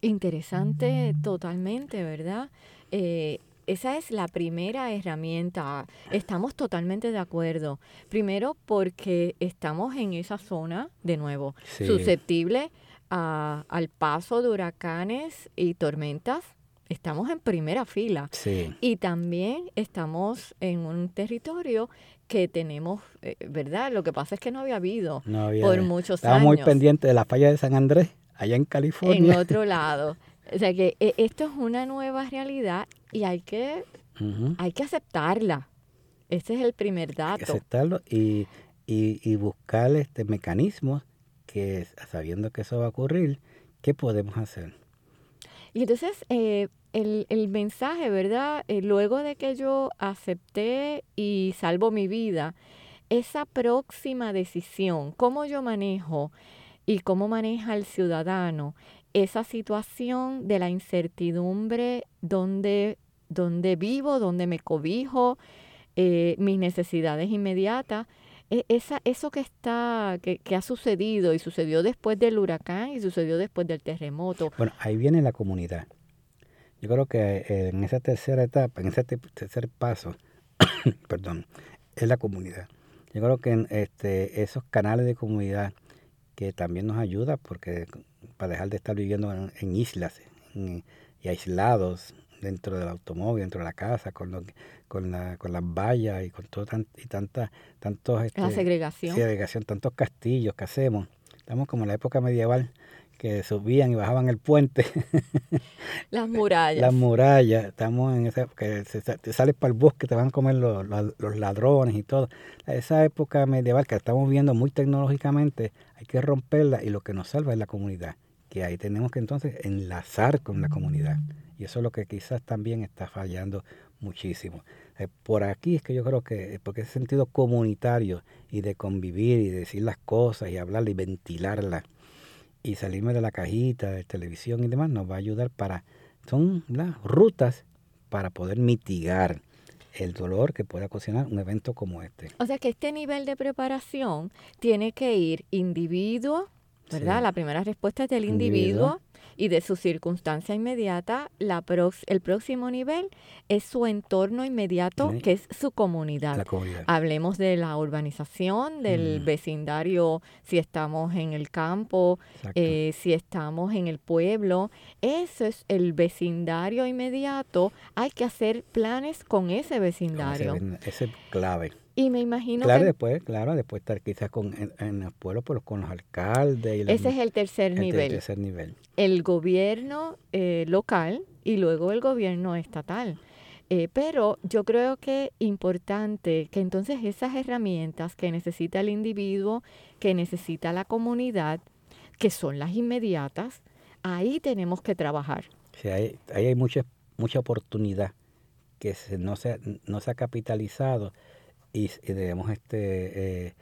Interesante totalmente, ¿verdad? Eh, esa es la primera herramienta. Estamos totalmente de acuerdo. Primero porque estamos en esa zona, de nuevo, susceptible a, al paso de huracanes y tormentas. Estamos en primera fila. Sí. Y también estamos en un territorio que tenemos, eh, ¿verdad? Lo que pasa es que no había habido por muchos años. Estamos muy pendientes de la falla de San Andrés allá en California. En otro *laughs* lado. O sea que eh, esto es una nueva realidad y hay que, hay que aceptarla. Ese es el primer dato. Hay que aceptarlo y, y, buscar este mecanismos que, sabiendo que eso va a ocurrir, ¿qué podemos hacer? Y entonces, eh, el, el, mensaje, ¿verdad? Eh, luego de que yo acepté y salvo mi vida, esa próxima decisión, cómo yo manejo y cómo maneja el ciudadano esa situación de la incertidumbre donde, donde vivo, donde me cobijo, eh, mis necesidades inmediatas. E, esa, eso que está, que, que, ha sucedido y sucedió después del huracán y sucedió después del terremoto. Bueno, ahí viene la comunidad. Yo creo que eh, en esa tercera etapa, en ese tercer paso, *coughs* perdón, es la comunidad. Yo creo que en este, esos canales de comunidad que también nos ayuda porque para dejar de estar viviendo en, islas y aislados dentro del automóvil, dentro de la casa, con, lo, con, la, con las vallas y con todo y tanta, tantos... Este, la segregación. Segregación, tantos castillos que hacemos. Estamos como en la época medieval que subían y bajaban el puente. *laughs* Las murallas. Las murallas. Estamos en esa que te sales para el bosque, te van a comer los, los, ladrones y todo. Esa época medieval que estamos viendo muy tecnológicamente, hay que romperla y lo que nos salva es la comunidad. Que ahí tenemos que entonces enlazar con la comunidad. Y eso es lo que quizás también está fallando muchísimo. Eh, por aquí es que yo creo que, porque ese sentido comunitario y de convivir y de decir las cosas y hablarla y ventilarla y salirme de la cajita de televisión y demás nos va a ayudar para, son las rutas para poder mitigar el dolor que pueda ocasionar un evento como este. O sea que este nivel de preparación tiene que ir individuo, ¿verdad? La primera respuesta es del individuo y de su circunstancia inmediata, la el próximo nivel es su entorno inmediato, que es su comunidad. Hablemos de la urbanización, del mm. vecindario, si estamos en el campo, eh, si estamos en el pueblo. Eso es el vecindario inmediato. Hay que hacer planes con ese vecindario. ese, es clave. Y me imagino claro, después, claro, después estar quizás con, en, el pueblo, pero con los alcaldes. Y Ese es el tercer nivel. El tercer nivel. El gobierno eh, local y luego el gobierno estatal. Eh, pero yo creo que importante que entonces esas herramientas que necesita el individuo, que necesita la comunidad, que son las inmediatas, ahí tenemos que trabajar. Sí, ahí, ahí hay mucha, mucha oportunidad que se, no, se, no se ha capitalizado y, debemos este, eh,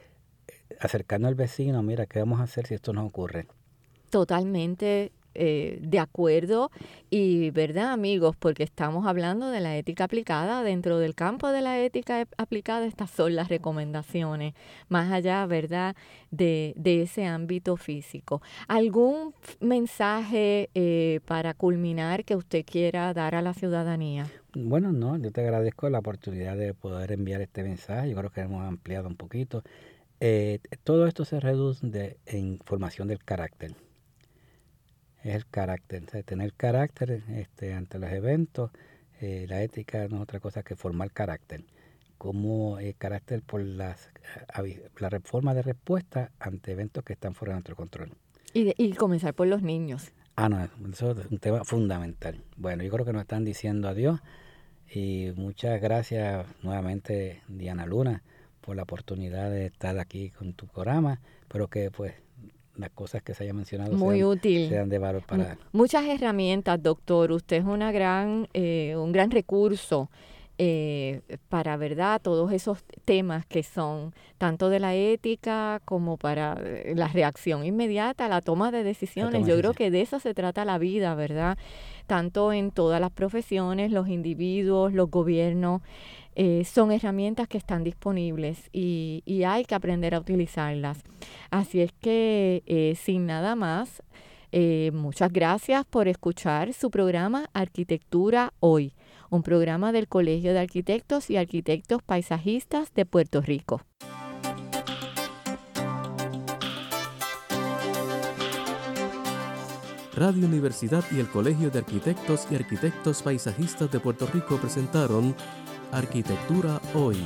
acercarnos al vecino, mira, ¿qué vamos a hacer si esto nos ocurre? Totalmente eh, de acuerdo. Y verdad amigos porque estamos hablando de la ética aplicada. Dentro del campo de la ética aplicada estas son las recomendaciones más allá verdad de, de ese ámbito físico. Algún mensaje eh, para culminar que usted quiera dar a la ciudadanía bueno, no, yo te agradezco la oportunidad de poder enviar este mensaje. Yo creo que hemos ampliado un poquito. Eh, todo esto se reduce en formación del carácter. Es el carácter, tener carácter este, ante los eventos. Eh, la ética no es otra cosa que formar carácter. Como el carácter por las, la reforma de respuesta ante eventos que están fuera de nuestro control. Y, y comenzar por los niños. Ah, no, eso es un tema fundamental. Bueno, yo creo que nos están diciendo adiós. Y muchas gracias nuevamente, Diana Luna, por la oportunidad de estar aquí con tu programa. Espero que pues las cosas que se hayan mencionado Muy sean, útil. de valor para... Muchas herramientas, doctor. Usted es una gran, eh, un gran recurso eh, para, ¿verdad?, todos esos temas que son tanto de la ética como para eh, la reacción inmediata, la toma de decisiones. Yo creo que de eso se trata la vida, ¿verdad? Tanto en todas las profesiones, los individuos, los gobiernos. Eh, son herramientas que están disponibles y, y, hay que aprender a utilizarlas. Así es que, sin nada más, muchas gracias por escuchar su programa Arquitectura Hoy un programa del Colegio de Arquitectos y Arquitectos Paisajistas de Puerto Rico. Radio Universidad y el Colegio de Arquitectos y Arquitectos Paisajistas de Puerto Rico presentaron Arquitectura Hoy.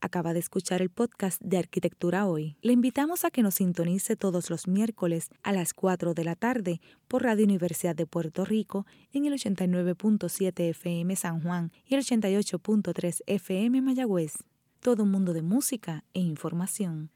Acaba de escuchar el podcast de Arquitectura Hoy. Le invitamos a que nos sintonice todos los miércoles a las 4 de la tarde por Radio Universidad de Puerto Rico en el 89.7 FM San Juan y el 88.3 FM Mayagüez. Todo un mundo de música e información.